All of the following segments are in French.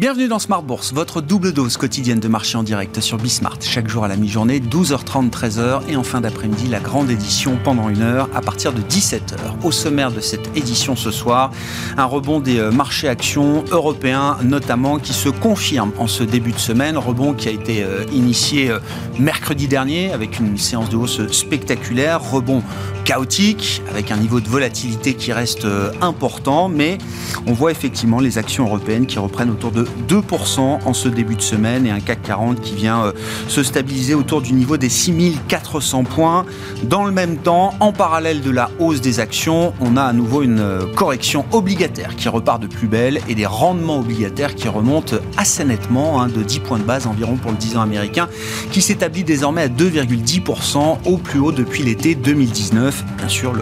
Bienvenue dans Smart Bourse, votre double dose quotidienne de marché en direct sur Bismart. Chaque jour à la mi-journée, 12h30, 13h et en fin d'après-midi, la grande édition pendant une heure à partir de 17h. Au sommaire de cette édition ce soir, un rebond des euh, marchés actions européens notamment qui se confirme en ce début de semaine. Rebond qui a été euh, initié euh, mercredi dernier avec une séance de hausse spectaculaire. Rebond chaotique avec un niveau de volatilité qui reste important, mais on voit effectivement les actions européennes qui reprennent autour de 2% en ce début de semaine et un CAC 40 qui vient euh, se stabiliser autour du niveau des 6400 points. Dans le même temps, en parallèle de la hausse des actions, on a à nouveau une euh, correction obligataire qui repart de plus belle et des rendements obligataires qui remontent assez nettement, hein, de 10 points de base environ pour le 10 ans américain, qui s'établit désormais à 2,10% au plus haut depuis l'été 2019. Bien sûr,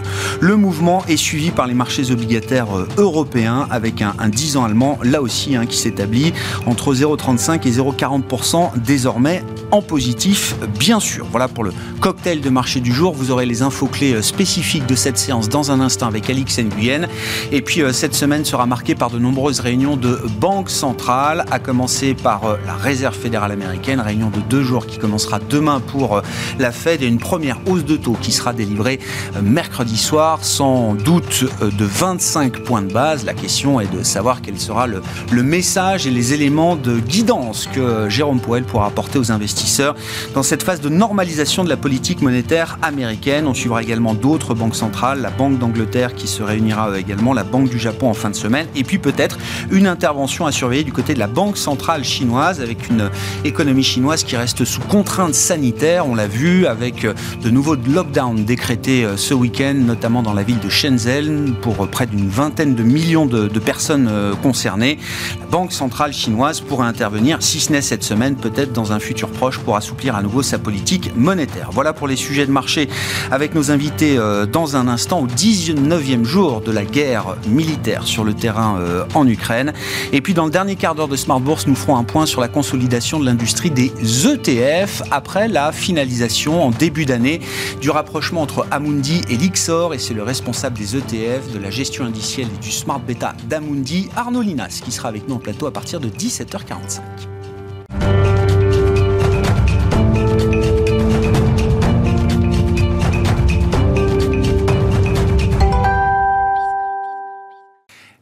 le, mouvement est suivi par les marchés obligataires euh, européens avec un, un 10 ans allemand là aussi hein, qui s'établit entre 0,35 et 0,40% désormais en positif, bien sûr. Voilà pour le cocktail de marché du jour. Vous aurez les infos clés euh, spécifiques de cette séance dans un instant avec Alix Nguyen. Et puis euh, cette semaine sera marquée par de nombreuses réunions de banques centrales, à commencer par euh, la Réserve fédérale américaine, réunion de deux jours qui commencera demain pour la Fed et une première hausse de taux qui sera délivrée mercredi soir, sans doute de 25 points de base. La question est de savoir quel sera le, le message les éléments de guidance que Jérôme Powell pourra apporter aux investisseurs dans cette phase de normalisation de la politique monétaire américaine. On suivra également d'autres banques centrales, la Banque d'Angleterre qui se réunira également, la Banque du Japon en fin de semaine, et puis peut-être une intervention à surveiller du côté de la Banque centrale chinoise avec une économie chinoise qui reste sous contrainte sanitaire. On l'a vu avec de nouveaux lockdowns décrétés euh, ce week-end, notamment dans la ville de Shenzhen, pour près d'une vingtaine de millions de, de personnes euh, concernées. La Banque centrale chinoise pourrait intervenir, si ce n'est cette semaine, peut-être dans un futur proche, pour assouplir à nouveau sa politique monétaire. Voilà pour les sujets de marché avec nos invités euh, dans un instant, au 19e jour de la guerre militaire sur le terrain euh, en Ukraine. Et puis dans le dernier quart d'heure de Smart Bourse, nous ferons un point sur la consolidation de l'industrie des ETF après la finalisation en début d'année du rapprochement entre Amundi et Lixor. Et c'est le responsable des ETF, de la gestion indicielle et du Smart Beta d'Amundi, Arnaud Linas, qui sera avec nous en plateau à partir de 17h45.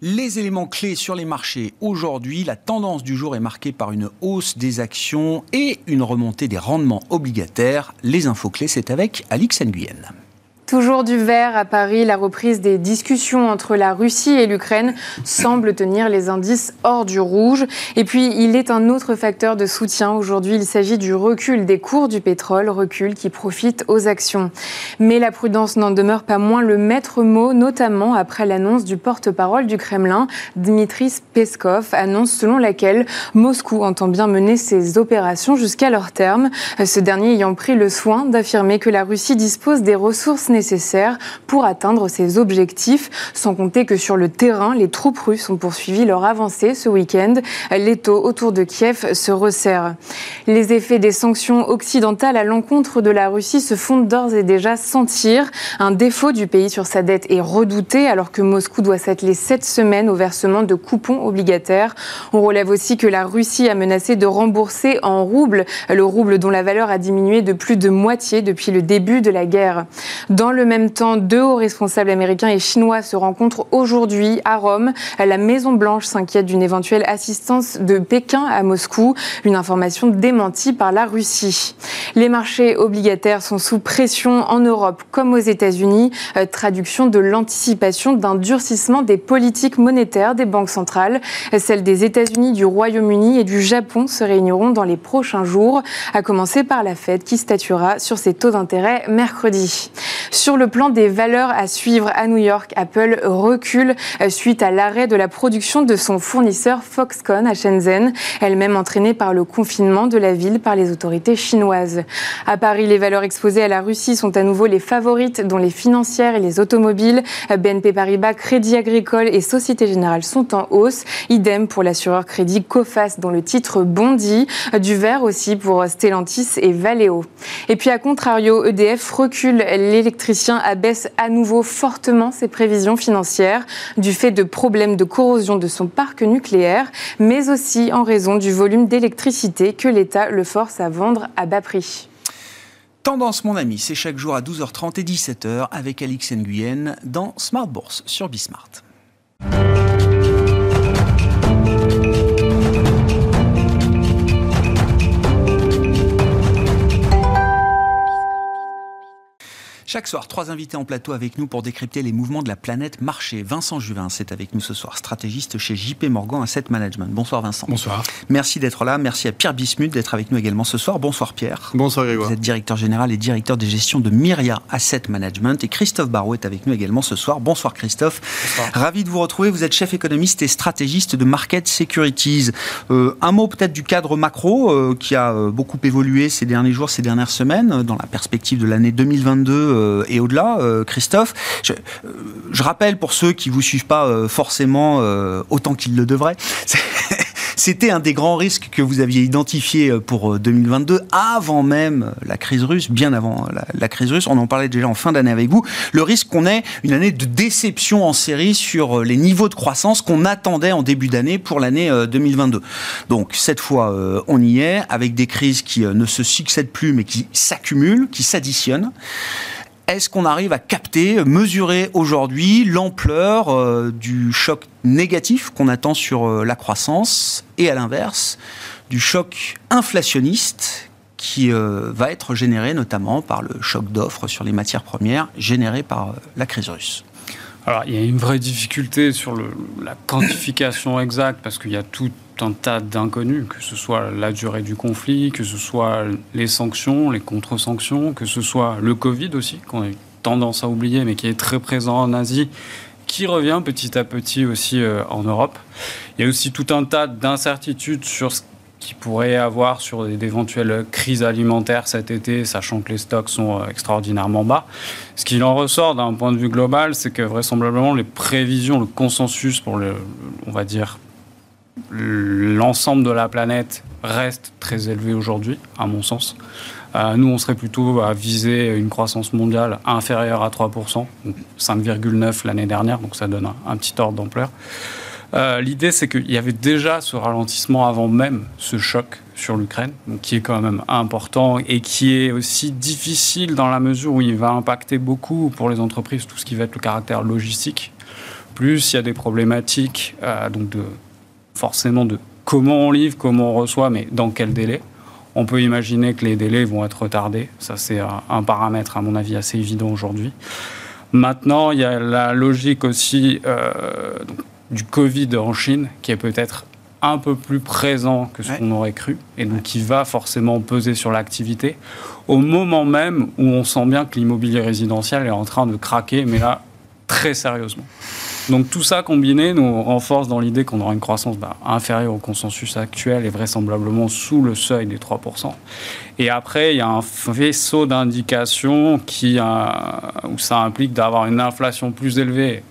Les éléments clés sur les marchés aujourd'hui, la tendance du jour est marquée par une hausse des actions et une remontée des rendements obligataires. Les infos clés, c'est avec Alix Nguyen. Toujours du vert à Paris, la reprise des discussions entre la Russie et l'Ukraine semble tenir les indices hors du rouge. Et puis, il est un autre facteur de soutien aujourd'hui. Il s'agit du recul des cours du pétrole, recul qui profite aux actions. Mais la prudence n'en demeure pas moins le maître mot, notamment après l'annonce du porte-parole du Kremlin, Dmitri Peskov, annonce selon laquelle Moscou entend bien mener ses opérations jusqu'à leur terme. Ce dernier ayant pris le soin d'affirmer que la Russie dispose des ressources nécessaires pour atteindre ces objectifs. Sans compter que sur le terrain, les troupes russes ont poursuivi leur avancée ce week-end. L'étau autour de Kiev se resserre. Les effets des sanctions occidentales à l'encontre de la Russie se font d'ores et déjà sentir. Un défaut du pays sur sa dette est redouté alors que Moscou doit s'atteler sept semaines au versement de coupons obligataires. On relève aussi que la Russie a menacé de rembourser en roubles le rouble dont la valeur a diminué de plus de moitié depuis le début de la guerre. Dans le même temps, deux hauts responsables américains et chinois se rencontrent aujourd'hui à Rome. La Maison-Blanche s'inquiète d'une éventuelle assistance de Pékin à Moscou, une information démentie par la Russie. Les marchés obligataires sont sous pression en Europe comme aux États-Unis, euh, traduction de l'anticipation d'un durcissement des politiques monétaires des banques centrales. Celles des États-Unis, du Royaume-Uni et du Japon se réuniront dans les prochains jours, à commencer par la Fed qui statuera sur ses taux d'intérêt mercredi. Sur le plan des valeurs à suivre à New York, Apple recule euh, suite à l'arrêt de la production de son fournisseur Foxconn à Shenzhen, elle-même entraînée par le confinement de la ville par les autorités chinoises. À Paris, les valeurs exposées à la Russie sont à nouveau les favorites, dont les financières et les automobiles. BNP Paribas, Crédit Agricole et Société Générale sont en hausse. Idem pour l'assureur Crédit Coface, dont le titre bondit. Du vert aussi pour Stellantis et Valeo. Et puis à contrario, EDF recule l'électricité électricien abaisse à nouveau fortement ses prévisions financières du fait de problèmes de corrosion de son parc nucléaire, mais aussi en raison du volume d'électricité que l'État le force à vendre à bas prix. Tendance, mon ami, c'est chaque jour à 12h30 et 17h avec Alix Nguyen dans Smart Bourse sur Bismart. Chaque soir, trois invités en plateau avec nous pour décrypter les mouvements de la planète marché. Vincent Juvin, c'est avec nous ce soir, stratégiste chez JP Morgan Asset Management. Bonsoir Vincent. Bonsoir. Merci d'être là. Merci à Pierre Bismuth d'être avec nous également ce soir. Bonsoir Pierre. Bonsoir Grégoire. Vous êtes directeur général et directeur des gestions de Myria Asset Management. Et Christophe Barrault est avec nous également ce soir. Bonsoir Christophe. Bonsoir. Ravi de vous retrouver. Vous êtes chef économiste et stratégiste de Market Securities. Euh, un mot peut-être du cadre macro euh, qui a euh, beaucoup évolué ces derniers jours, ces dernières semaines, dans la perspective de l'année 2022 et au-delà. Euh, Christophe. Euh, je, rappelle pour ceux qui vous suivent pas euh, forcément autant qu'ils le devraient. C'était un des grands risques que vous aviez identifié pour 2022, avant même la crise russe, bien avant la, crise russe. On en parlait déjà en fin d'année avec vous. Le risque qu'on ait une année de déception en série sur les niveaux de croissance qu'on attendait en début d'année pour l'année 2022. Donc cette fois, on y est, avec des crises qui ne se succèdent plus, mais qui s'accumulent, qui s'additionnent. Est-ce qu'on arrive à capter, mesurer aujourd'hui l'ampleur euh, du choc négatif qu'on attend sur euh, la croissance et à l'inverse du choc inflationniste qui euh, va être généré notamment par le choc d'offres sur les matières premières généré par la crise russe? Alors, il y a une vraie difficulté sur la quantification exacte parce qu'il y a tout un tas d'inconnus, que ce soit la durée du conflit, que ce soit les sanctions, les contre-sanctions, que ce soit le Covid aussi, qu'on a tendance à oublier, mais qui est très présent en Asie, qui revient petit à petit aussi euh, en Europe. Il y a aussi tout un tas d'incertitudes sur ce qu'il pourrait avoir sur d'éventuelles crises alimentaires cet été, sachant que les stocks sont euh, extraordinairement bas. Ce qu'il en ressort d'un point de vue global, c'est que vraisemblablement les prévisions, le consensus pour on va dire, l'ensemble de la planète reste très élevé aujourd'hui, à mon sens. Euh, nous, on serait plutôt à viser une croissance mondiale inférieure à 3%, 5,9 l'année dernière, donc ça donne un, petit ordre d'ampleur. Euh, l'idée, c'est qu'il y avait déjà ce ralentissement avant même ce choc sur l'Ukraine, qui est quand même important et qui est aussi difficile dans la mesure où il va impacter beaucoup pour les entreprises tout ce qui va être le caractère logistique. Plus il y a des problématiques euh, donc de forcément de comment on livre, comment on reçoit, mais dans quel délai. On peut imaginer que les délais vont être retardés. Ça, c'est un paramètre, à mon avis, assez évident aujourd'hui. Maintenant, il y a la logique aussi euh, du Covid en Chine, qui est peut-être un peu plus présent que ce qu'on aurait cru, et donc qui va forcément peser sur l'activité, au moment même où on sent bien que l'immobilier résidentiel est en train de craquer, mais là, très sérieusement. Donc tout ça combiné nous renforce dans l'idée qu'on aura une croissance bah, inférieure au consensus actuel et vraisemblablement sous le seuil des 3%. Et après, il y a un faisceau d'indications qui, où ça implique d'avoir une inflation plus élevée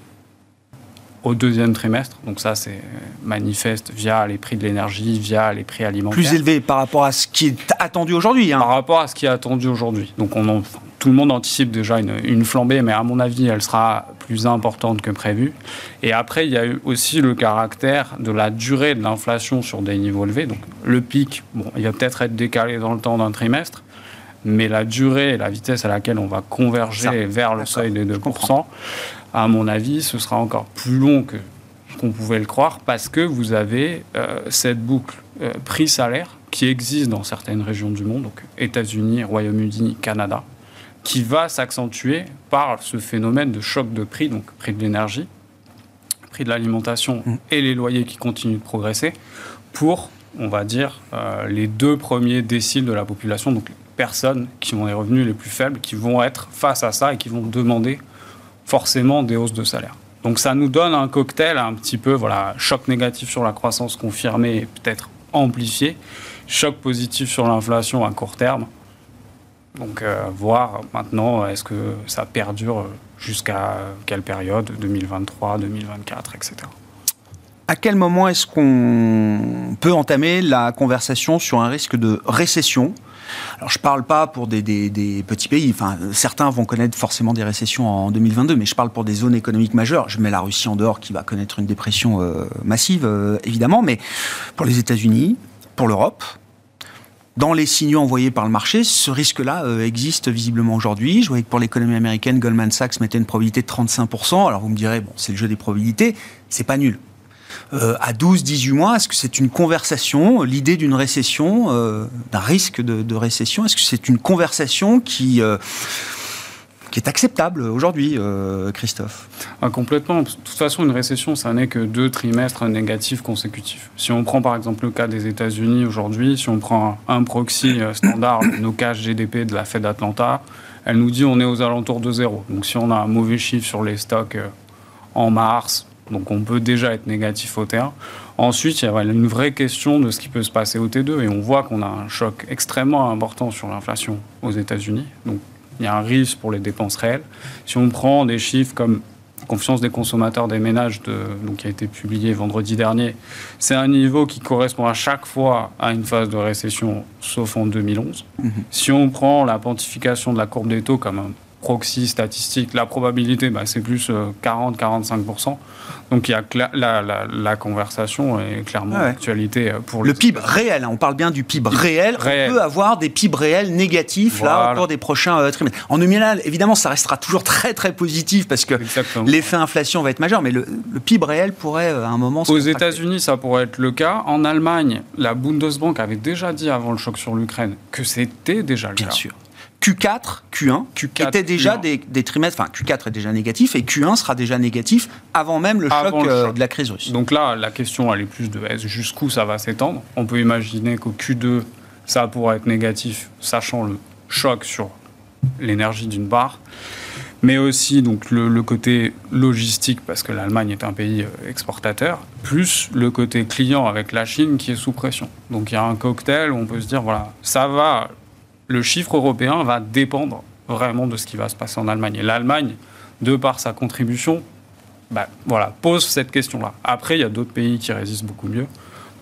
au deuxième trimestre. Donc ça, c'est manifeste via les prix de l'énergie, via les prix alimentaires. Plus élevé par rapport à ce qui est attendu aujourd'hui. Hein. Par rapport à ce qui est attendu aujourd'hui. Donc on tout le monde anticipe déjà une, une, flambée, mais à mon avis, elle sera plus importante que prévu. Et après, il y a eu aussi le caractère de la durée de l'inflation sur des niveaux élevés. Donc le pic, bon, il va peut-être être décalé dans le temps d'un trimestre, mais la durée et la vitesse à laquelle on va converger vers le seuil des 2%, à mon avis, ce sera encore plus long que qu'on pouvait le croire parce que vous avez euh, cette boucle euh, prix-salaire qui existe dans certaines régions du monde, donc États-Unis, Royaume-Uni, Canada, qui va s'accentuer par ce phénomène de choc de prix, donc prix de l'énergie, prix de l'alimentation mmh. et les loyers qui continuent de progresser, pour, on va dire, euh, les deux premiers déciles de la population, donc les personnes qui ont les revenus les plus faibles, qui vont être face à ça et qui vont demander forcément des hausses de salaire. Donc ça nous donne un cocktail un petit peu, voilà, choc négatif sur la croissance confirmée et peut-être amplifié, choc positif sur l'inflation à court terme, donc, euh, voir maintenant, est-ce que ça perdure jusqu'à quelle période 2023, 2024, etc. À quel moment est-ce qu'on peut entamer la conversation sur un risque de récession? Alors je ne parle pas pour des, petits pays, enfin certains vont connaître forcément des récessions en 2022, mais je parle pour des zones économiques majeures. Je mets la Russie en dehors qui va connaître une dépression euh, massive euh, évidemment, mais pour les États-Unis, pour l'Europe, dans les signaux envoyés par le marché, ce risque-là euh, existe visiblement aujourd'hui. Je voyais que pour l'économie américaine, Goldman Sachs mettait une probabilité de 35%. Alors vous me direz, bon, c'est le jeu des probabilités, c'est pas nul. Euh, à 12-18 mois, est-ce que c'est une conversation, l'idée d'une récession, euh, d'un risque de, récession, est-ce que c'est une conversation qui qui est acceptable aujourd'hui, Christophe? Ah, Complètement. De toute façon, une récession, ça n'est que deux trimestres négatifs consécutifs. Si on prend par exemple le cas des États-Unis aujourd'hui, si on prend un proxy euh, standard, nos cash GDP de la Fed d'Atlanta, elle nous dit on est aux alentours de zéro. Donc si on a un mauvais chiffre sur les stocks euh, en mars, donc on peut déjà être négatif au terme. Ensuite, il y a une vraie question de ce qui peut se passer au T2 et on voit qu'on a un choc extrêmement important sur l'inflation aux États-Unis. Donc il y a un risque pour les dépenses réelles. Si on prend des chiffres comme confiance des consommateurs des ménages, de, donc, qui a été publié vendredi dernier, c'est un niveau qui correspond à chaque fois à une phase de récession, sauf en 2011. Mhm. Si on prend la pontification de la courbe des taux comme un proxy statistique, la probabilité, bah, c'est plus 40-45%. Euh, donc il y a la, la, conversation est clairement d'actualité euh, pour le PIB réel. Hein, on parle bien du PIB réel. On peut avoir des PIB réels négatifs là au cours des prochains euh, trimestres. En nominal, évidemment, ça restera toujours très très positif parce que l'effet inflation va être majeur, mais le, PIB réel pourrait à un moment. Aux États-Unis, ça pourrait être le cas. En Allemagne, la Bundesbank avait déjà dit avant le choc sur l'Ukraine que c'était déjà le bien cas. Bien sûr. Q4, Q1, Q4 étaient déjà des, trimestres, enfin Q4 est déjà négatif et Q1 sera déjà négatif avant même le, choc, euh, de la crise russe. Donc là, la question elle est plus de jusqu'où ça va s'étendre? On peut imaginer qu'au Q2, ça pourrait être négatif, sachant le choc sur l'énergie d'une part, mais aussi donc le, côté logistique parce que l'Allemagne est un pays euh, exportateur, plus le côté client avec la Chine qui est sous pression. Donc il y a un cocktail où on peut se dire voilà, ça va le chiffre européen va dépendre vraiment de ce qui va se passer en Allemagne. Et l'Allemagne, de par sa contribution, bah, voilà, pose cette question-là. Après, il y a d'autres pays qui résistent beaucoup mieux.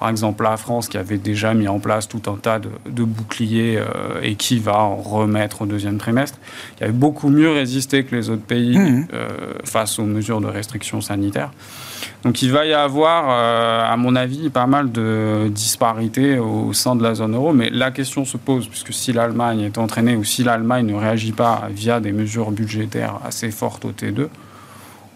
Par exemple, la France qui avait déjà mis en place tout un tas de, boucliers euh, et qui va en remettre au deuxième trimestre, qui avait beaucoup mieux résisté que les autres pays mmh. euh, face aux mesures de restriction sanitaire. Donc il va y avoir, euh, à mon avis, pas mal de disparités au sein de la zone euro. Mais la question se pose, puisque si l'Allemagne est entraînée ou si l'Allemagne ne réagit pas via des mesures budgétaires assez fortes au T2,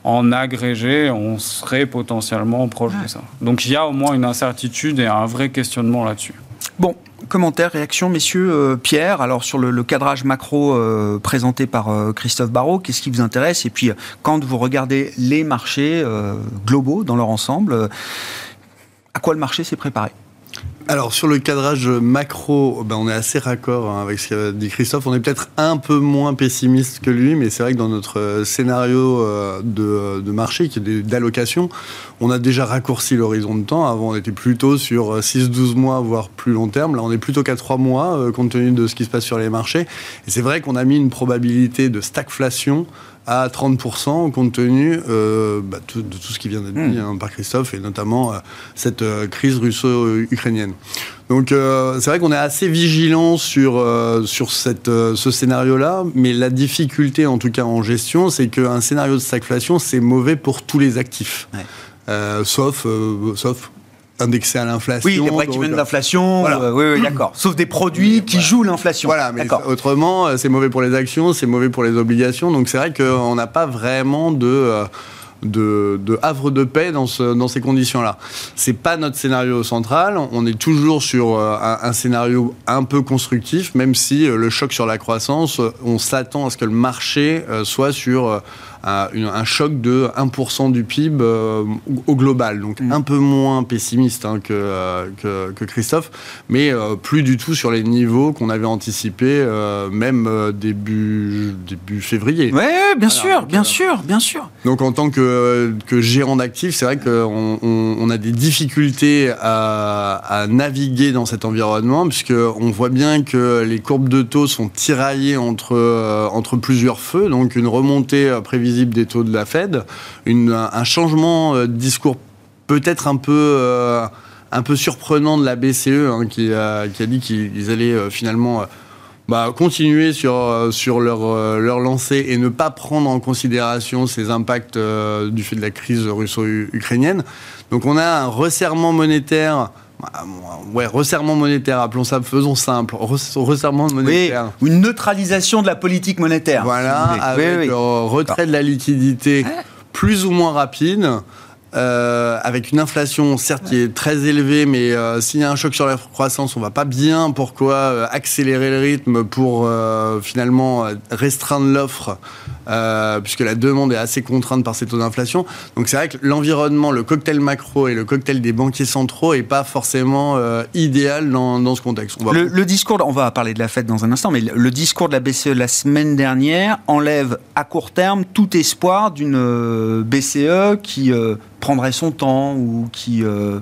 en agrégé, on serait potentiellement proche de ça. Donc il y a au moins une incertitude et un vrai questionnement là-dessus. Bon, commentaires, réactions, messieurs. Euh, Pierre, alors sur le, cadrage macro euh, présenté par euh, Christophe Barrault, qu'est-ce qui vous intéresse? Et puis, quand vous regardez les marchés globaux dans leur ensemble, à quoi le marché s'est préparé? Alors sur le cadrage macro, ben, on est assez raccord hein, avec ce qu'a dit Christophe. On est peut-être un peu moins pessimiste que lui, mais c'est vrai que dans notre euh, scénario euh, de, marché, qui est d'allocation, on a déjà raccourci l'horizon de temps. Avant, on était plutôt sur 6-12 mois, voire plus long terme. Là, on est plutôt qu'à 3 mois, euh, compte tenu de ce qui se passe sur les marchés. Et c'est vrai qu'on a mis une probabilité de stagflation à 30% compte tenu euh, bah, de tout ce qui vient d'être hmm. dit hein, par Christophe et notamment euh, cette euh, crise russo-ukrainienne. Donc c'est vrai qu'on est assez vigilant sur, sur cette, ce scénario-là, mais la difficulté en tout cas en gestion, c'est qu'un scénario de stagflation, c'est mauvais pour tous les actifs. sauf, sauf indexé à l'inflation. Oui, les break-even d'inflation, euh, oui, oui d'accord. Sauf des produits qui jouent l'inflation. Voilà, mais autrement, euh, c'est mauvais pour les actions, c'est mauvais pour les obligations. Donc c'est vrai qu'on n'a pas vraiment de... Euh, de, de, havre de paix dans, ce, dans ces conditions-là. C'est pas notre scénario central. On est toujours sur un, un, scénario un peu constructif, même si le choc sur la croissance, on s'attend à ce que le marché soit sur un choc de 1% du PIB euh, au global. Donc mm. un peu moins pessimiste hein, euh, que, que, Christophe, mais euh, plus du tout sur les niveaux qu'on avait anticipés, même début, début février. Oui, bien sûr, bien sûr, bien sûr. Donc en tant que, que gérant d'actifs, c'est vrai qu'on on, a des difficultés à, à, naviguer dans cet environnement, puisqu'on voit bien que les courbes de taux sont tiraillées entre, entre plusieurs feux, donc une remontée prévisible des taux de la Fed, un changement euh, de discours peut-être un peu un peu surprenant de la BCE hein, qui, a, dit qu'ils allaient finalement bah, continuer sur, euh, sur leur, euh, leur lancée et ne pas prendre en considération ces impacts euh, du fait de la crise russo-ukrainienne. Donc on a un resserrement monétaire. Bah, ouais, resserrement monétaire, appelons ça, faisons simple, resserrement monétaire. Oui, une neutralisation de la politique monétaire. Voilà, avec retrait de la liquidité plus ou moins rapide. Euh, avec une inflation certes qui est très élevée, mais euh, s'il y a un choc sur la croissance, on va pas bien pourquoi euh, accélérer le rythme pour finalement restreindre l'offre, puisque la demande est assez contrainte par ces taux d'inflation. Donc c'est vrai que l'environnement, le cocktail macro et le cocktail des banquiers centraux est pas forcément idéal dans, dans, ce contexte. On va... le, discours, on va parler de la fête dans un instant, mais le discours de la BCE la semaine dernière enlève à court terme tout espoir d'une BCE qui prendrait son temps ou qui euh,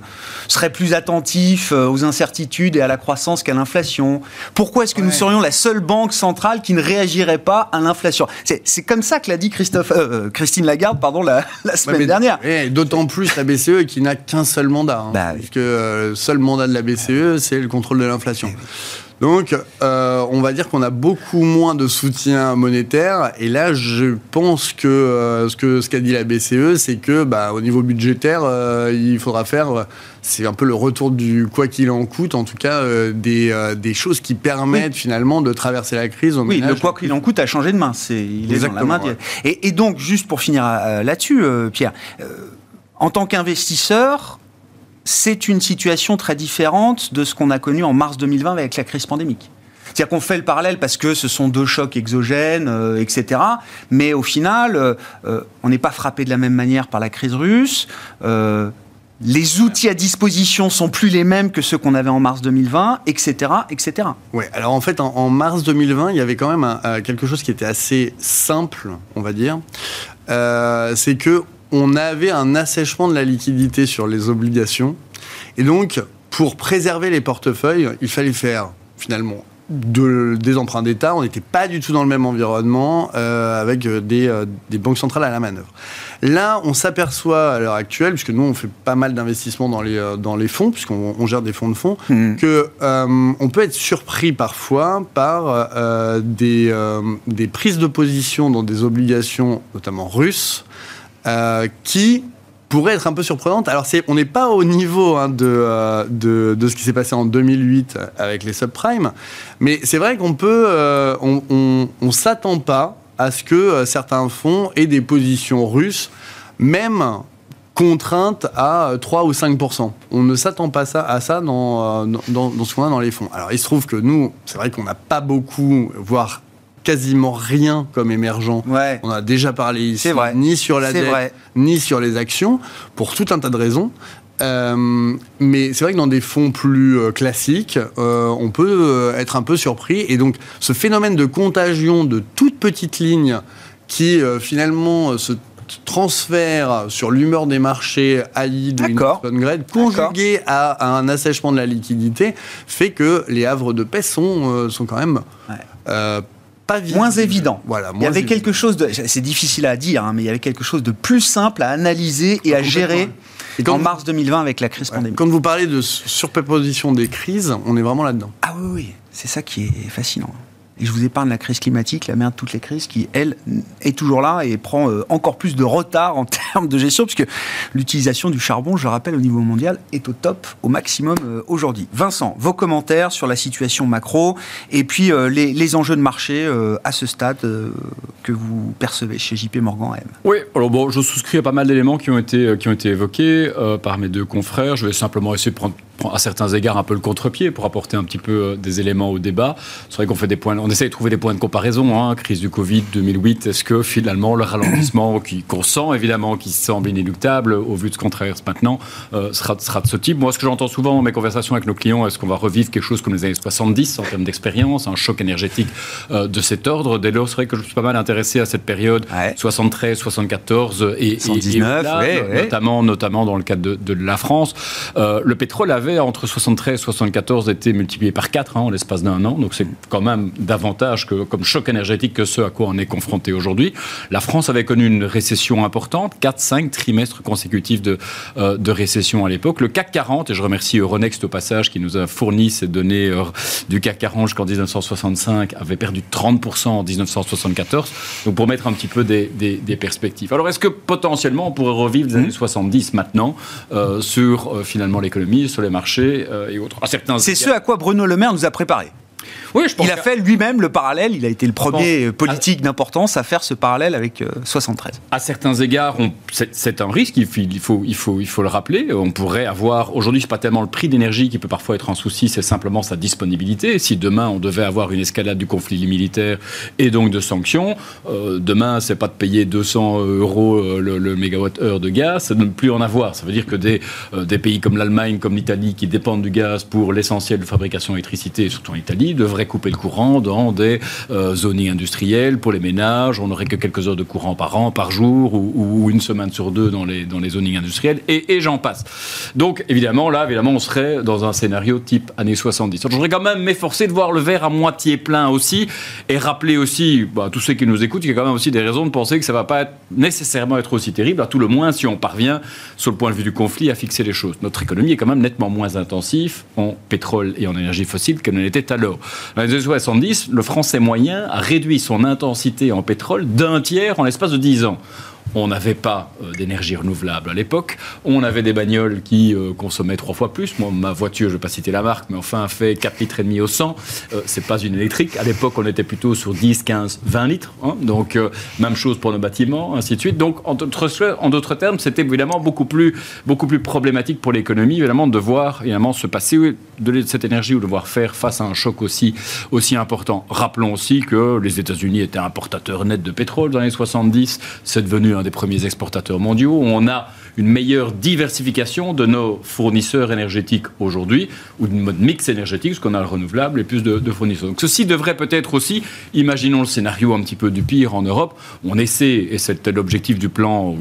serait plus attentif euh, aux incertitudes et à la croissance qu'à l'inflation Pourquoi est-ce que nous serions la seule banque centrale qui ne réagirait pas à l'inflation? C'est comme ça que l'a dit Christophe, euh, Christine Lagarde pardon, la, semaine dernière. D'autant plus la BCE qui n'a qu'un seul mandat. Hein, bah puisque le seul mandat de la BCE, c'est le contrôle de l'inflation. Donc, euh, on va dire qu'on a beaucoup moins de soutien monétaire. Et là, je pense que euh, ce qu'a ce dit la BCE, c'est que, bah, au niveau budgétaire, euh, il faudra faire, c'est un peu le retour du quoi qu'il en coûte, en tout cas, des, des, choses qui permettent finalement de traverser la crise. oui, le quoi qu'il en coûte a changé de main. C'est, il est dans la main. Et, et, donc, juste pour finir là-dessus, Pierre, en tant qu'investisseur, c'est une situation très différente de ce qu'on a connu en mars 2020 avec la crise pandémique. C'est-à-dire qu'on fait le parallèle parce que ce sont deux chocs exogènes, euh, etc. Mais au final, euh, euh, on n'est pas frappé de la même manière par la crise russe. les outils à disposition sont plus les mêmes que ceux qu'on avait en mars 2020, etc., etc. Ouais. Alors en fait, en, mars 2020, il y avait quand même quelque chose qui était assez simple, on va dire. c'est que on avait un assèchement de la liquidité sur les obligations. Et donc, pour préserver les portefeuilles, il fallait faire finalement des emprunts d'État. On n'était pas du tout dans le même environnement euh, avec euh, des, banques centrales à la manœuvre. Là, on s'aperçoit à l'heure actuelle, puisque nous, on fait pas mal d'investissements dans les, euh, dans les fonds, puisqu'on gère des fonds de fonds, mmh. que on peut être surpris parfois par des, des prises de position dans des obligations, notamment russes, euh, qui pourrait être un peu surprenante. Alors, on n'est pas au niveau hein, euh, de, de, ce qui s'est passé en 2008 avec les subprimes, mais c'est vrai qu'on peut, euh, on, on, s'attend pas à ce que certains fonds aient des positions russes, même contraintes à 3 ou 5% On ne s'attend pas ça, à ça dans, dans, dans ce qu'on a dans les fonds. Alors, il se trouve que nous, c'est vrai qu'on n'a pas beaucoup, voire quasiment rien comme émergent. On a déjà parlé ici, ni sur la dette, ni sur les actions, pour tout un tas de raisons. Euh, mais c'est vrai que dans des fonds plus euh, classiques, euh, on peut être un peu surpris. Et donc, ce phénomène de contagion de toutes petites lignes qui finalement se transfère sur l'humeur des marchés Ali de grade, conjugué à, un assèchement de la liquidité, fait que les havres de paix sont, sont quand même pas moins évident. Voilà, il y avait quelque chose de, c'est difficile à dire, hein, mais il y avait quelque chose de plus simple à analyser et à gérer. en mars 2020 avec la crise pandémique. Quand vous parlez de surposition des crises, on est vraiment là-dedans. Ah oui, oui, c'est ça qui est fascinant. Et je vous épargne la crise climatique, la mère de toutes les crises, qui, elle, est toujours là et prend euh, encore plus de retard en termes de gestion, puisque l'utilisation du charbon, je le rappelle, au niveau mondial, est au top, au maximum euh, aujourd'hui. Vincent, vos commentaires sur la situation macro et puis euh, les, enjeux de marché à ce stade que vous percevez chez JP Morgan M. Oui, alors bon, je souscris à pas mal d'éléments qui ont été, qui ont été évoqués par mes deux confrères. Je vais simplement essayer de prendre à certains égards un peu le contre-pied pour apporter un petit peu euh, des éléments au débat. C'est vrai qu'on fait des points, on essaie de trouver des points de comparaison. Hein. Crise du Covid 2008, est-ce que finalement le ralentissement qu'on sent évidemment, qui semble inéluctable au vu de ce qu'on traverse maintenant, euh, sera, sera, de ce type? Moi, ce que j'entends souvent dans mes conversations avec nos clients, est-ce qu'on va revivre quelque chose comme les années 70 en termes d'expérience, un choc énergétique euh, de cet ordre? Dès lors, c'est vrai que je suis pas mal intéressé à cette période 73, 74 et, 79, notamment, notamment dans le cadre de, de la France. le pétrole avait avait entre 73 et 74 été multiplié par 4 hein, en l'espace d'un an. Donc c'est quand même davantage que, comme choc énergétique que ce à quoi on est confronté aujourd'hui. La France avait connu une récession importante, 4-5 trimestres consécutifs de, euh, de récession à l'époque. Le CAC 40, et je remercie Euronext au passage qui nous a fourni ces données euh, du CAC 40 jusqu'en 1965, avait perdu 30% en 1974. Donc pour mettre un petit peu des, des, perspectives. Alors est-ce que potentiellement on pourrait revivre les années 70 mmh. maintenant euh, sur finalement l'économie, sur les et autres. C'est ce à quoi Bruno Le Maire nous a préparé il a fait lui-même le parallèle. Il a été le premier politique d'importance à faire ce parallèle avec 73. Euh, à certains égards, c'est un risque. Il faut, il, faut, il faut le rappeler. On pourrait avoir aujourd'hui, c'est pas tellement le prix d'énergie qui peut parfois être un souci, c'est simplement sa disponibilité. Si demain on devait avoir une escalade du conflit militaire et donc de sanctions, euh, demain c'est pas de payer 200 euros euh, le, mégawatt-heure de gaz, c'est de ne plus en avoir. Ça veut dire que des, des pays comme l'Allemagne, comme l'Italie, qui dépendent du gaz pour l'essentiel de fabrication d'électricité, surtout en Italie, devraient couper le courant dans des euh, zones industrielles pour les ménages. On n'aurait que quelques heures de courant par an, par jour, ou, une semaine sur deux dans les, dans les zones industrielles, et, j'en passe. Donc, évidemment, là, évidemment, on serait dans un scénario type années 70. je voudrais quand même m'efforcer de voir le verre à moitié plein aussi, et rappeler aussi, bah, tous ceux qui nous écoutent, qu'il y a quand même aussi des raisons de penser que ça ne va pas nécessairement être aussi terrible, à tout le moins si on parvient, sur le point de vue du conflit, à fixer les choses. Notre économie est quand même nettement moins intensive en pétrole et en énergie fossile qu'elle ne l'était alors. Dans les années 70, le français moyen a réduit son intensité en pétrole d'un tiers en l'espace de 10 ans. On n'avait pas euh, d'énergie renouvelable à l'époque. On avait des bagnoles qui euh, consommaient trois fois plus. Moi, ma voiture, je ne vais pas citer la marque, mais enfin, fait 4 litres et demi au 100. Euh, c'est pas une électrique. À l'époque, on était plutôt sur 10, 15, 20 litres. Hein. Donc, même chose pour nos bâtiments, ainsi de suite. Donc, en d'autres termes, c'était évidemment beaucoup plus, beaucoup plus problématique pour l'économie, évidemment, de devoir évidemment, se passer de cette énergie ou devoir faire face à un choc aussi, aussi important. Rappelons aussi que les États-Unis étaient importateurs nets de pétrole dans les années 70. C'est devenu un des premiers exportateurs mondiaux. On a une meilleure diversification de nos fournisseurs énergétiques aujourd'hui, ou de mode mix énergétique, parce qu'on a le renouvelable et plus de, de fournisseurs. Donc ceci devrait peut-être aussi, imaginons le scénario un petit peu du pire en Europe, on essaie, et c'était l'objectif du plan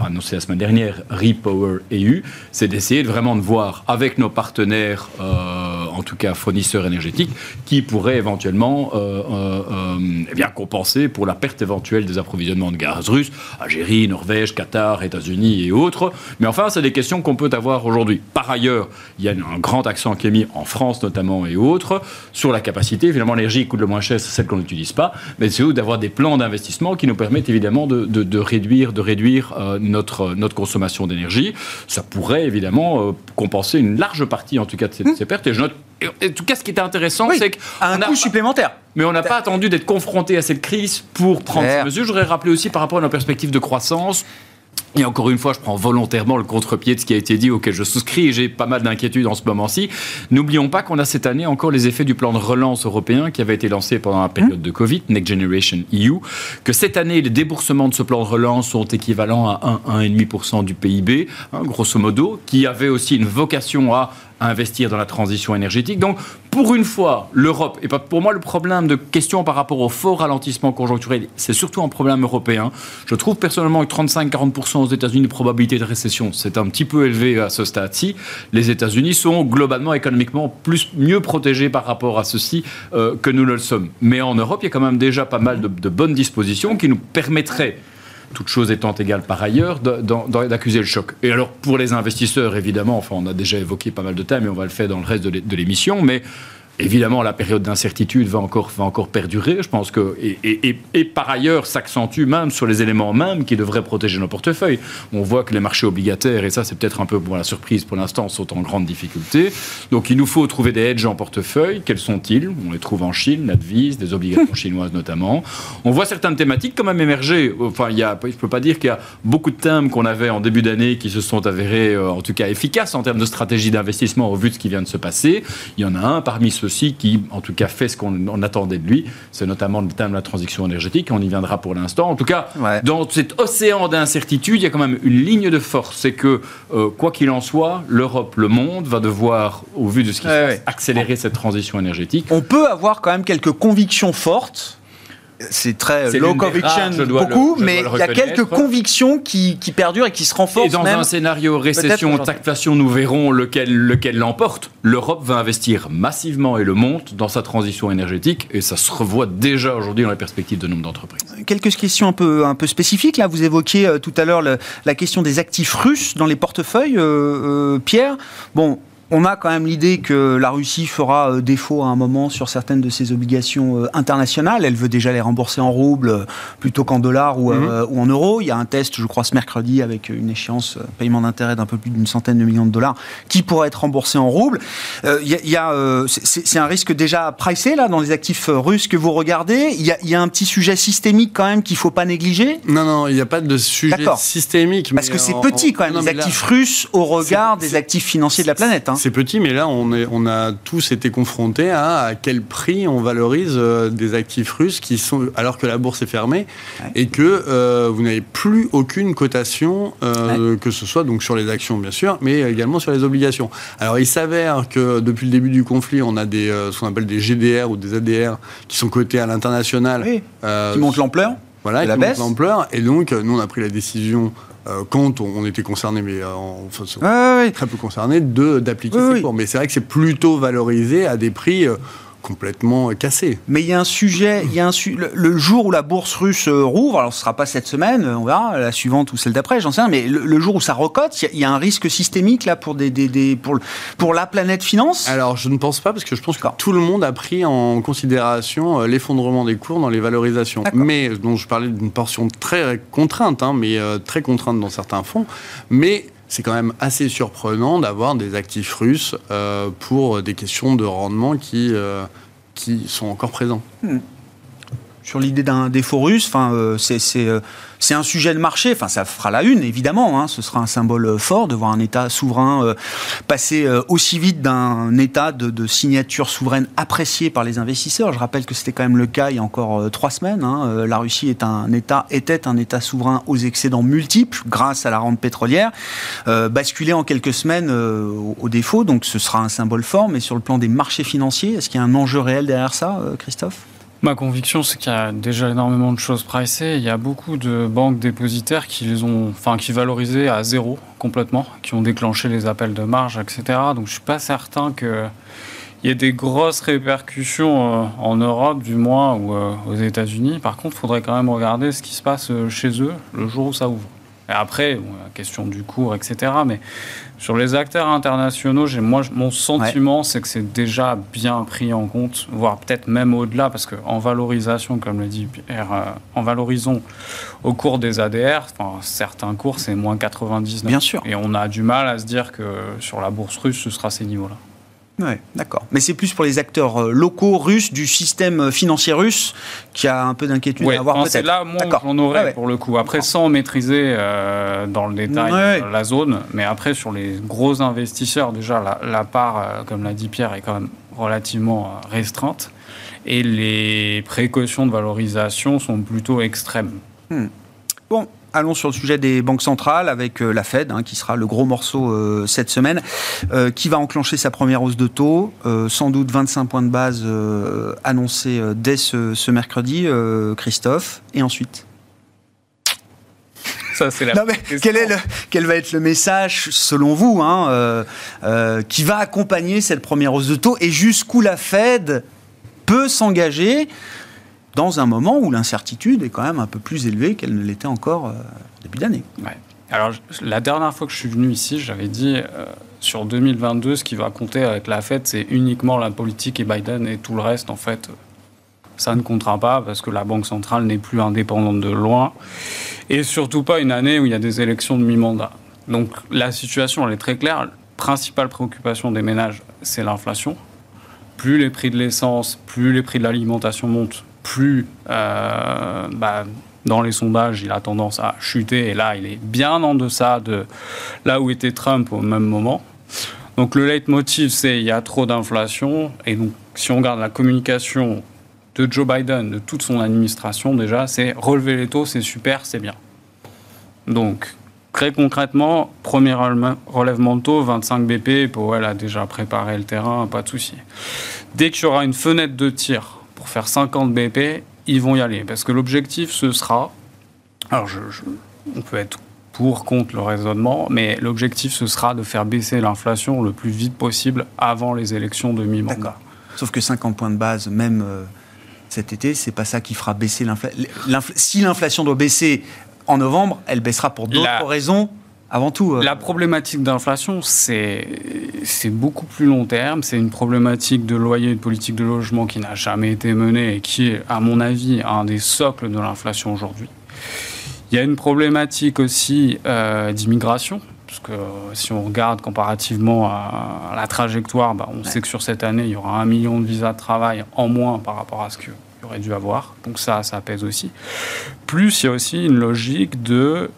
annoncé la semaine dernière, Repower EU, c'est d'essayer vraiment de voir avec nos partenaires, euh, en tout cas fournisseurs énergétiques, qui pourraient éventuellement euh, euh, eh bien compenser pour la perte éventuelle des approvisionnements de gaz russe, Algérie, Norvège, Qatar, États-Unis et autres. Mais enfin, c'est des questions qu'on peut avoir aujourd'hui. Par ailleurs, il y a un grand accent qui est mis en France notamment et autres sur la capacité. Évidemment, l'énergie coûte le moins cher, c'est celle qu'on n'utilise pas, mais c'est d'avoir des plans d'investissement qui nous permettent évidemment de, de réduire, de réduire notre, notre consommation d'énergie. Ça pourrait évidemment euh, compenser une large partie, en tout cas, de ces, mmh. pertes. Et je note en tout cas, ce qui était intéressant, c'est qu'un coût supplémentaire. Mais on n'a pas attendu d'être confronté à cette crise pour prendre ces mesures. Je voudrais rappeler aussi par rapport à nos perspectives de croissance. Et encore une fois, je prends volontairement le contre-pied de ce qui a été dit, auquel je souscris, et j'ai pas mal d'inquiétudes en ce moment-ci. N'oublions pas qu'on a cette année encore les effets du plan de relance européen qui avait été lancé pendant la période de Covid, Next Generation EU, que cette année, les déboursements de ce plan de relance sont équivalents à 1-1,5% du PIB, hein, grosso modo, qui avait aussi une vocation à investir dans la transition énergétique. Donc, pour une fois, l'Europe, et pour moi, le problème de question par rapport au fort ralentissement conjoncturel, c'est surtout un problème européen. Je trouve personnellement que 35-40% aux États-Unis de probabilité de récession, c'est un petit peu élevé à ce stade-ci. Les États-Unis sont globalement économiquement plus, mieux protégés par rapport à ceci euh, que nous le sommes. Mais en Europe, il y a quand même déjà pas mal de bonnes dispositions qui nous permettraient toutes choses étant égales par ailleurs, d'accuser le choc. Et alors, pour les investisseurs, évidemment, enfin, on a déjà évoqué pas mal de thèmes et on va le faire dans le reste de l'émission, mais Évidemment, la période d'incertitude va encore, va encore perdurer. Je pense que et, et, par ailleurs s'accentue même sur les éléments même qui devraient protéger nos portefeuilles. On voit que les marchés obligataires et ça c'est peut-être un peu pour la surprise pour l'instant sont en grande difficulté. Donc il nous faut trouver des hedges en portefeuille. Quels sont-ils? On les trouve en Chine, Nadvis, des obligations chinoises notamment. On voit certaines thématiques quand même émerger. Enfin, il y a, je peux pas dire qu'il y a beaucoup de thèmes qu'on avait en début d'année qui se sont avérés euh, en tout cas efficaces en termes de stratégie d'investissement au vu de ce qui vient de se passer. Il y en a un parmi ceux qui, en tout cas, fait ce qu'on attendait de lui. C'est notamment le thème de la transition énergétique. On y viendra pour l'instant. En tout cas, dans cet océan d'incertitude, il y a quand même une ligne de force. C'est que, euh, quoi qu'il en soit, l'Europe, le monde va devoir, au vu de ce qui se passe, accélérer cette transition énergétique. On peut avoir quand même quelques convictions fortes c'est très C'est low conviction rares, le- beaucoup, dois mais le il y a quelques convictions qui, qui perdurent et qui se renforcent Et dans même. un scénario récession, stagflation, nous verrons lequel lequel l'emporte. L'Europe va investir massivement et le monte dans sa transition énergétique et ça se revoit déjà aujourd'hui dans les perspectives de nombre d'entreprises. Quelques questions un peu, un peu spécifiques. Là, vous évoquiez euh, tout à l'heure le- la question des actifs russes dans les portefeuilles, euh, euh, Pierre. Bon. On a quand même l'idée que la Russie fera euh, défaut à un moment sur certaines de ses obligations euh, internationales. Elle veut déjà les rembourser en roubles euh, plutôt qu'en dollars ou, euh, ou en euros. Il y a un test, je crois, ce mercredi avec une échéance paiement d'intérêt d'un peu plus d'une centaine de millions de dollars qui pourrait être remboursé en roubles. Euh, Il y a, y a, euh, c'est un risque déjà pricé là dans les actifs russes que vous regardez. Il y a, il y a un petit sujet systémique quand même qu'il faut pas négliger. Non, non, il n'y a pas de sujet systémique. Parce que c'est petit quand même, non, les là- actifs russes au regard des actifs financiers de la planète. hein. C'est petit, mais là, on, est, on a tous été confrontés à à quel prix on valorise euh, des actifs russes qui sont, alors que la bourse est fermée Ouais. et que euh, vous n'avez plus aucune cotation, euh, que ce soit donc sur les actions, bien sûr, mais également sur les obligations. Alors, il s'avère que depuis le début du conflit, on a des, ce qu'on appelle des GDR ou des ADR qui sont cotés à l'international. Oui, euh, qui monte l'ampleur. voilà, la baisse. l'ampleur. Et donc, nous, on a pris la décision, euh, quand on, était concerné, mais euh, en, enfin, ouais, ouais. très peu concerné de d'appliquer Oui, ces oui. cours. Mais c'est vrai que c'est plutôt valorisé à des prix euh, complètement cassés. Mais il y a un sujet, il y a un su- le, le jour où la bourse russe euh, rouvre, alors ce sera pas cette semaine, euh, on verra la suivante ou celle d'après, j'en sais rien, mais le, le jour où ça recote, il y a- il y, a un risque systémique là pour des, des, des- pour, pour la planète finance? Alors, je ne pense pas, parce que je pense que tout le monde a pris en considération euh, l'effondrement des cours dans les valorisations. Mais, dont je parlais d'une portion très contrainte, hein, mais euh, très contrainte dans certains fonds. Mais c'est quand même assez surprenant d'avoir des actifs russes euh, pour des questions de rendement qui, euh, qui sont encore présents. Sur l'idée d'un défaut russe. Enfin, euh, euh, c'est un sujet de marché. Enfin, ça fera la une, évidemment. hein. Ce sera un symbole euh, fort de voir un État souverain passer aussi vite d'un État de, signature souveraine apprécié par les investisseurs. Je rappelle que c'était quand même le cas il y a encore trois semaines. hein. La Russie est un État, était un État souverain aux excédents multiples grâce à la rente pétrolière, basculé en quelques semaines au, au défaut. Donc, ce sera un symbole fort. Mais sur le plan des marchés financiers, est-ce qu'il y a un enjeu réel derrière ça, Christophe? Ma conviction, c'est qu'il y a déjà énormément de choses pricées. Il y a beaucoup de banques dépositaires qui les ont, enfin, qui valorisaient à zéro complètement, qui ont déclenché les appels de marge, etc. Donc, je suis pas certain que il y ait des grosses répercussions euh, en Europe, du moins, ou euh, aux États-Unis. Par contre, il faudrait quand même regarder ce qui se passe euh, chez eux le jour où ça ouvre. Après, bon, la question du cours, etc. Mais sur les acteurs internationaux, j'ai, moi, mon sentiment, c'est que c'est déjà bien pris en compte, voire peut-être même au-delà, parce qu'en valorisation, comme le dit Pierre, euh, en valorisant au cours des ADR, certains cours, c'est moins 99. Bien sûr. Et on a du mal à se dire que sur la bourse russe, ce sera ces niveaux-là. Ouais, d'accord. Mais c'est plus pour les acteurs euh, locaux russes du système euh, financier russe qui a un peu d'inquiétude Ouais, à avoir peut-être. là, moi, j'en aurais ouais. pour le coup. Après, sans maîtriser euh, dans le détail Ouais, la zone, mais après, sur les gros investisseurs, déjà, la, la part, euh, comme l'a dit Pierre, est quand même relativement restreinte. Et les précautions de valorisation sont plutôt extrêmes. Bon, allons sur le sujet des banques centrales avec euh, la Fed, hein, qui sera le gros morceau euh, cette semaine, euh, qui va enclencher sa première hausse de taux, euh, sans doute 25 points de base annoncés dès ce, ce mercredi, Christophe, et ensuite? Ça, c'est la Non, mais question. quel, est le, quel va être le message, selon vous, hein, qui va accompagner cette première hausse de taux et jusqu'où la Fed peut s'engager? Dans un moment où l'incertitude est quand même un peu plus élevée qu'elle ne l'était encore euh, début d'année Ouais. Alors, la dernière fois que je suis venu ici, j'avais dit euh, sur 2022, ce qui va compter avec la Fed, c'est uniquement la politique et Biden et tout le reste, en fait, ça ne comptera pas parce que la Banque centrale n'est plus indépendante de loin. Et surtout pas une année où il y a des élections de mi-mandat. Donc, la situation, elle est très claire. Principale préoccupation des ménages, c'est l'inflation. Plus les prix de l'essence, plus les prix de l'alimentation montent, plus euh, bah, dans les sondages, il a tendance à chuter. Et là, il est bien en deçà de là où était Trump au même moment. Donc le leitmotiv, c'est il y a trop d'inflation. Et donc, si on regarde la communication de Joe Biden, de toute son administration, déjà, c'est relever les taux, c'est super, c'est bien. Donc, très concrètement, premier relèvement- de taux, 25 BP, Powell a déjà préparé le terrain, pas de souci. Dès qu'il y aura une fenêtre de tir pour faire 50 BP, ils vont y aller. Parce que l'objectif, ce sera. Alors, je, on peut être pour, contre le raisonnement, mais l'objectif, ce sera de faire baisser l'inflation le plus vite possible avant les élections de mi-mandat. Sauf que 50 points de base, même euh, cet été, c'est pas ça qui fera baisser l'inflation. Si l'inflation doit baisser en novembre, elle baissera pour d'autres raisons avant tout. Euh. La problématique d'inflation, c'est beaucoup plus long terme. C'est une problématique de loyer et de politique de logement qui n'a jamais été menée et qui est, à mon avis, un des socles de l'inflation aujourd'hui. Il y a une problématique aussi euh, d'immigration, parce que euh, si on regarde comparativement à, la trajectoire, bah, on sait que sur cette année, il y aura un million de visas de travail en moins par rapport à ce qu'il y aurait dû avoir. Donc ça, ça pèse aussi. Plus, il y a aussi une logique de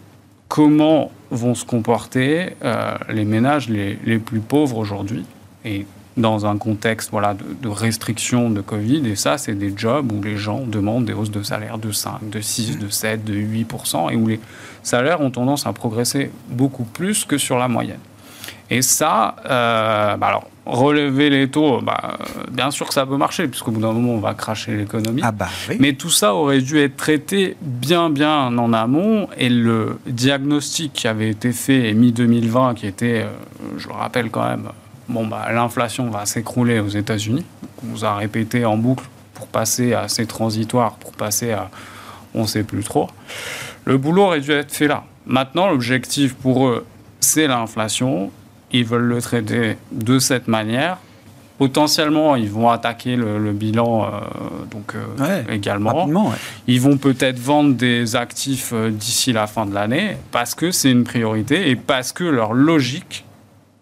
comment vont se comporter euh, les ménages les, les plus pauvres aujourd'hui. Et dans un contexte voilà, de, de restriction de Covid. Et ça, c'est des jobs où les gens demandent des hausses de salaire de 5, de 6, de 7, de 8%, et où les salaires ont tendance à progresser beaucoup plus que sur la moyenne. Et ça, euh, bah alors, relever les taux, bah, bien sûr que ça peut marcher, puisqu'au bout d'un moment, on va cracher l'économie. Ah bah, oui. Mais tout ça aurait dû être traité bien, bien en amont. Et le diagnostic qui avait été fait mi-2020, qui était, euh, je le rappelle quand même, bon, bah, l'inflation va s'écrouler aux États-Unis. On vous a répété en boucle pour passer à ces transitoires, pour passer à on ne sait plus trop. Le boulot aurait dû être fait là. Maintenant, l'objectif pour eux, c'est l'inflation. Ils veulent le traiter de cette manière. Potentiellement, ils vont attaquer le, bilan euh, donc, euh, également. Ils vont peut-être vendre des actifs euh, d'ici la fin de l'année parce que c'est une priorité et parce que leur logique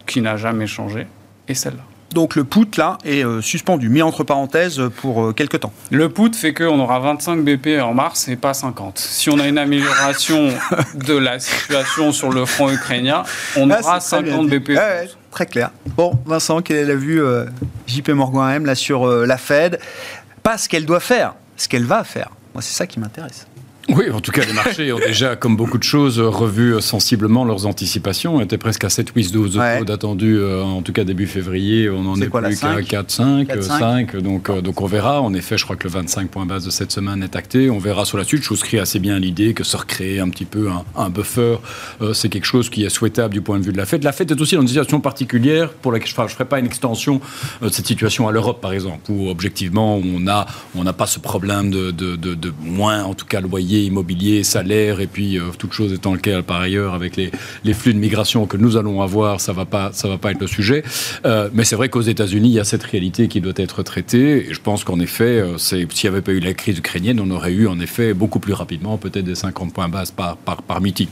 qui n'a jamais changé, est celle-là. Donc le put, là, est euh, suspendu, mis entre parenthèses pour euh, quelques temps. Le put fait qu'on aura 25 BP en mars et pas 50. Si on a une amélioration de la situation sur le front ukrainien, on ah, aura 50 BP. très clair. Bon, Vincent, quelle est la vue euh, JP Morgan là, sur la Fed? Pas ce qu'elle doit faire, ce qu'elle va faire. Moi, c'est ça qui m'intéresse. Oui, en tout cas, les marchés ont déjà, comme beaucoup de choses, revu sensiblement leurs anticipations. On était presque à 7 8 12 ouais. d'attendu, euh, en tout cas début février. On en est, plus qu'à 4, 5, 5. Donc, euh, donc on verra. En effet, je crois que le 25 point base de cette semaine est acté. On verra sur la suite. Je souscris assez bien l'idée que se recréer un petit peu un, buffer, euh, c'est quelque chose qui est souhaitable du point de vue de la Fed. La Fed est aussi dans une situation particulière pour laquelle je ne ferai pas une extension de cette situation à l'Europe, par exemple, où objectivement, on n'a on pas ce problème de, de, de, de moins, en tout cas, loyer immobilier, salaire, et puis euh, toute chose étant le cas par ailleurs avec les, les, flux de migration que nous allons avoir, ça va pas, ça va pas être le sujet. Euh, mais c'est vrai qu'aux États-Unis, il y a cette réalité qui doit être traitée. Et je pense qu'en effet, euh, s'il n'y avait pas eu la crise ukrainienne, on aurait eu en effet beaucoup plus rapidement peut-être des 50 points base par, par, par meeting.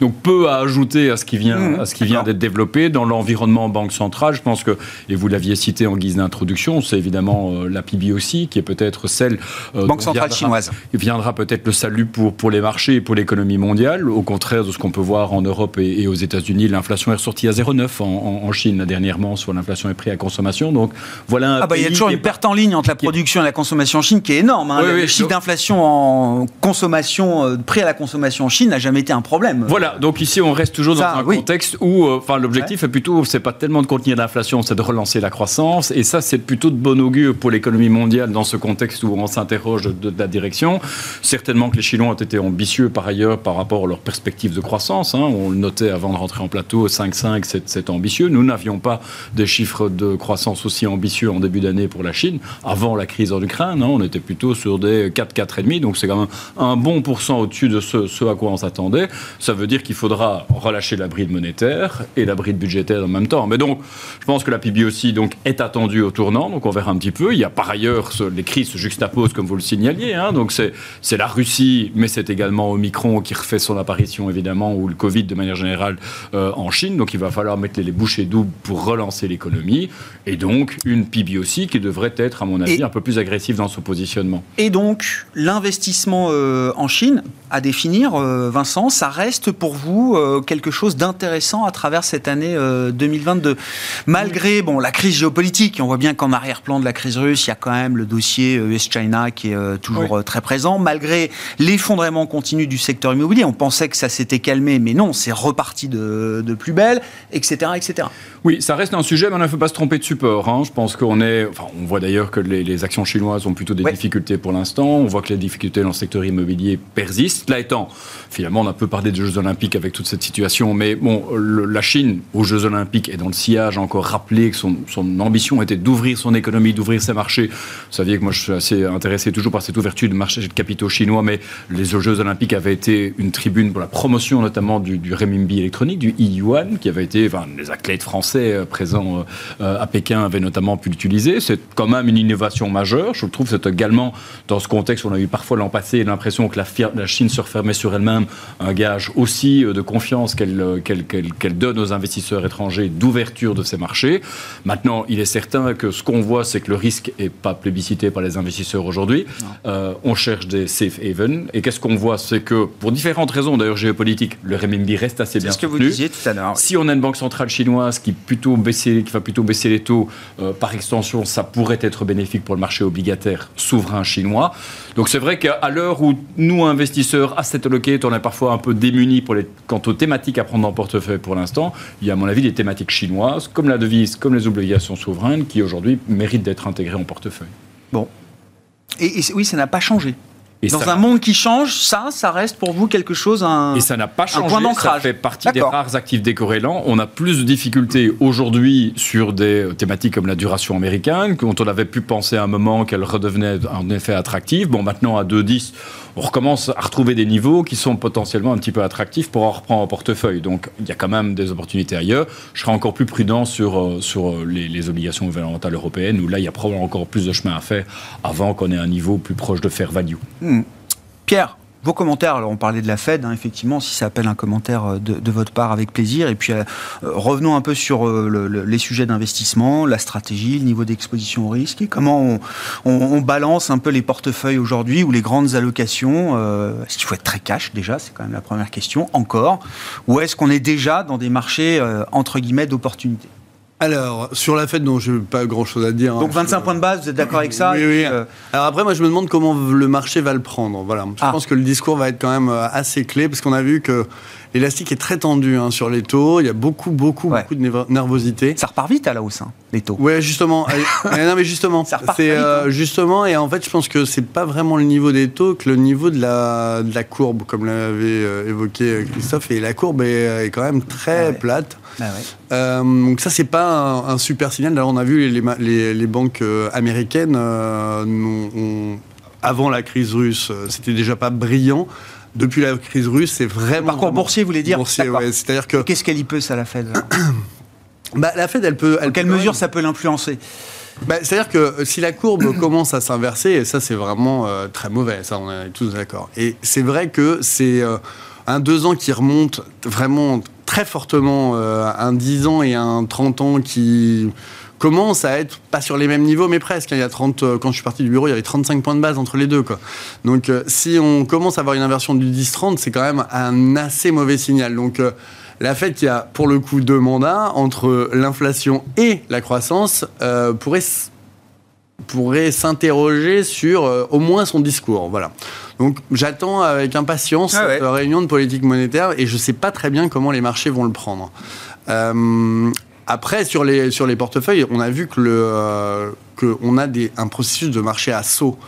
Donc peu à ajouter à ce qui vient, mmh. à ce qui vient d'être développé dans l'environnement banque centrale. Je pense que, et vous l'aviez cité en guise d'introduction, c'est évidemment la PIB aussi, qui est peut-être celle banque centrale chinoise. Il viendra peut-être le salut pour, pour les marchés et pour l'économie mondiale. Au contraire de ce qu'on peut voir en Europe et, aux États-Unis, l'inflation est ressortie à 0,9 en, en, Chine dernièrement, soit l'inflation est pris à consommation. Donc voilà. Ah bah, il y a toujours une perte en ligne entre la production et la consommation en Chine qui est énorme. Hein. le, chiffre d'inflation en consommation, euh, prix à la consommation en Chine n'a jamais été un problème. Voilà. Donc ici, on reste toujours dans un contexte où, euh, l'objectif est plutôt, c'est pas tellement de contenir l'inflation, c'est de relancer la croissance. Et ça, c'est plutôt de bon augure pour l'économie mondiale dans ce contexte où on s'interroge de, de, la direction. Certainement que les Chinois ont été ambitieux par ailleurs par rapport à leurs perspectives de croissance. Hein. On le notait avant de rentrer en plateau, 5,5, c'est ambitieux. Nous n'avions pas des chiffres de croissance aussi ambitieux en début d'année pour la Chine, avant la crise en Ukraine. Hein. On était plutôt sur des 4, 4,5, donc c'est quand même un bon pourcent au-dessus de ce, à quoi on s'attendait. Ça veut dire qu'il faudra relâcher la bride monétaire et la bride budgétaire en même temps. Mais donc, je pense que la PIB aussi donc, est attendue au tournant, donc on verra un petit peu. Il y a par ailleurs, les crises se juxtaposent, comme vous le signaliez. Hein. Donc c'est la Russie, mais c'est également Omicron qui refait son apparition évidemment, ou le Covid de manière générale euh, en Chine. Donc il va falloir mettre les bouchées doubles pour relancer l'économie. Et donc une PIB aussi qui devrait être, à mon avis, un peu plus agressive dans son positionnement. Et donc l'investissement euh, en Chine, à définir, euh, Vincent, ça reste pour vous quelque chose d'intéressant à travers cette année 2022. Malgré bon, la crise géopolitique, on voit bien qu'en arrière-plan de la crise russe, il y a quand même le dossier US-China qui est toujours très présent. Malgré les l'effondrement continu du secteur immobilier. On pensait que ça s'était calmé, mais non, c'est reparti de, plus belle, etc., etc. Oui, ça reste un sujet, mais il ne faut pas se tromper de support. Hein. Je pense qu'on est. Enfin, on voit d'ailleurs que les, actions chinoises ont plutôt des difficultés pour l'instant. On voit que les difficultés dans le secteur immobilier persistent. Là étant, finalement, on a peu parlé des Jeux Olympiques avec toute cette situation, mais bon, la Chine aux Jeux Olympiques est dans le sillage encore rappelé que son, ambition était d'ouvrir son économie, d'ouvrir ses marchés. Vous saviez que moi je suis assez intéressé toujours par cette ouverture de marché de capitaux chinois, mais les Jeux Olympiques avaient été une tribune pour la promotion notamment du, du renminbi électronique, du e-yuan, qui avait été, enfin, les athlètes français euh, présents euh, à Pékin avaient notamment pu l'utiliser. C'est quand même une innovation majeure. Je trouve c'est également dans ce contexte on a eu parfois l'an passé l'impression que la, Chine se refermait sur elle-même, un gage aussi euh, de confiance qu'elle qu'elle donne aux investisseurs étrangers d'ouverture de ces marchés. Maintenant, il est certain que ce qu'on voit, c'est que le risque n'est pas plébiscité par les investisseurs aujourd'hui. Euh, on cherche des safe haven. Et qu'est-ce qu'on voit C'est que, pour différentes raisons, d'ailleurs géopolitiques, le renminbi reste assez bien ce que vous disiez tout à l'heure. Si on a une banque centrale chinoise qui, plutôt baisser, qui va plutôt baisser les taux, euh, par extension, ça pourrait être bénéfique pour le marché obligataire souverain chinois. Donc c'est vrai qu'à l'heure où nous, investisseurs, asset allocate, on est parfois un peu démunis pour les, quant aux thématiques à prendre en portefeuille pour l'instant, il y a à mon avis des thématiques chinoises, comme la devise, comme les obligations souveraines, qui aujourd'hui méritent d'être intégrées en portefeuille. Bon. Et, oui, ça n'a pas changé. Et Dans un monde qui change, ça, ça reste pour vous quelque chose, un Et ça n'a pas changé, ça fait partie des rares actifs décorrélants. On a plus de difficultés aujourd'hui sur des thématiques comme la duration américaine, dont on avait pu penser à un moment qu'elle redevenait en effet attractive. Bon, maintenant à 2,10, on recommence à retrouver des niveaux qui sont potentiellement un petit peu attractifs pour en reprendre en portefeuille. Donc il y a quand même des opportunités ailleurs. Je serai encore plus prudent sur, euh, sur euh, les, obligations gouvernementales européennes, où là, il y a probablement encore plus de chemin à faire avant qu'on ait un niveau plus proche de fair value. Hmm. Pierre vos commentaires, alors on parlait de la Fed, hein, effectivement, si ça appelle un commentaire euh, de, votre part, avec plaisir. Et puis euh, euh, revenons un peu sur les sujets d'investissement, la stratégie, le niveau d'exposition au risque et comment on, balance un peu les portefeuilles aujourd'hui ou les grandes allocations. est-ce qu'il faut être très cash déjà C'est quand même la première question, encore. Ou est-ce qu'on est déjà dans des marchés, entre guillemets, d'opportunités? Alors, sur la fête, non, je n'ai pas grand-chose à dire. Hein. Donc 25 points de base, vous êtes d'accord avec ça Oui, oui. Euh, Alors après, moi, je me demande comment le marché va le prendre. Voilà. Je ah. pense que le discours va être quand même euh, assez clé, parce qu'on a vu que l'élastique est très tendu hein, sur les taux. Il y a beaucoup, beaucoup, beaucoup de nervosité. Ça repart vite à la hausse, hein, les taux. Oui, justement. non, mais justement. Ça repart vite, euh, Justement, et en fait, je pense que c'est pas vraiment le niveau des taux que le niveau de la, de la courbe, comme l'avait évoqué Christophe. Et la courbe est, quand même très plate. Ah euh, donc ça, c'est pas un, super signal. D'ailleurs, on a vu les, les, banques euh, américaines, euh, avant la crise russe, c'était déjà pas brillant. Depuis la crise russe, c'est vraiment... Parcours boursier, vous voulez dire Boursier, ouais. C'est-à-dire que... Qu'est-ce qu'elle y peut, ça, la Fed bah, La Fed, elle peut... Elle quelle mesure ça peut l'influencer bah, C'est-à-dire que si la courbe commence à s'inverser, et ça, c'est vraiment très mauvais, ça, on est tous d'accord. Et c'est vrai que c'est un deux ans qui remonte vraiment très fortement euh, un 10 ans et un 30 ans qui commence à être pas sur les mêmes niveaux, mais presque. Il y a 30, euh, quand je suis parti du bureau, il y avait 35 points de base entre les deux. Quoi. Donc, euh, si on commence à avoir une inversion du 10-30, c'est quand même un assez mauvais signal. Donc, la Fed, qui a pour le coup deux mandats entre l'inflation et la croissance, pourrait pourrait s'interroger sur au moins son discours. Voilà. Donc j'attends avec impatience ah cette réunion de politique monétaire et je ne sais pas très bien comment les marchés vont le prendre. Euh, après, sur les, sur les portefeuilles, on a vu que le, euh, qu'on a des, un processus de marché à saut.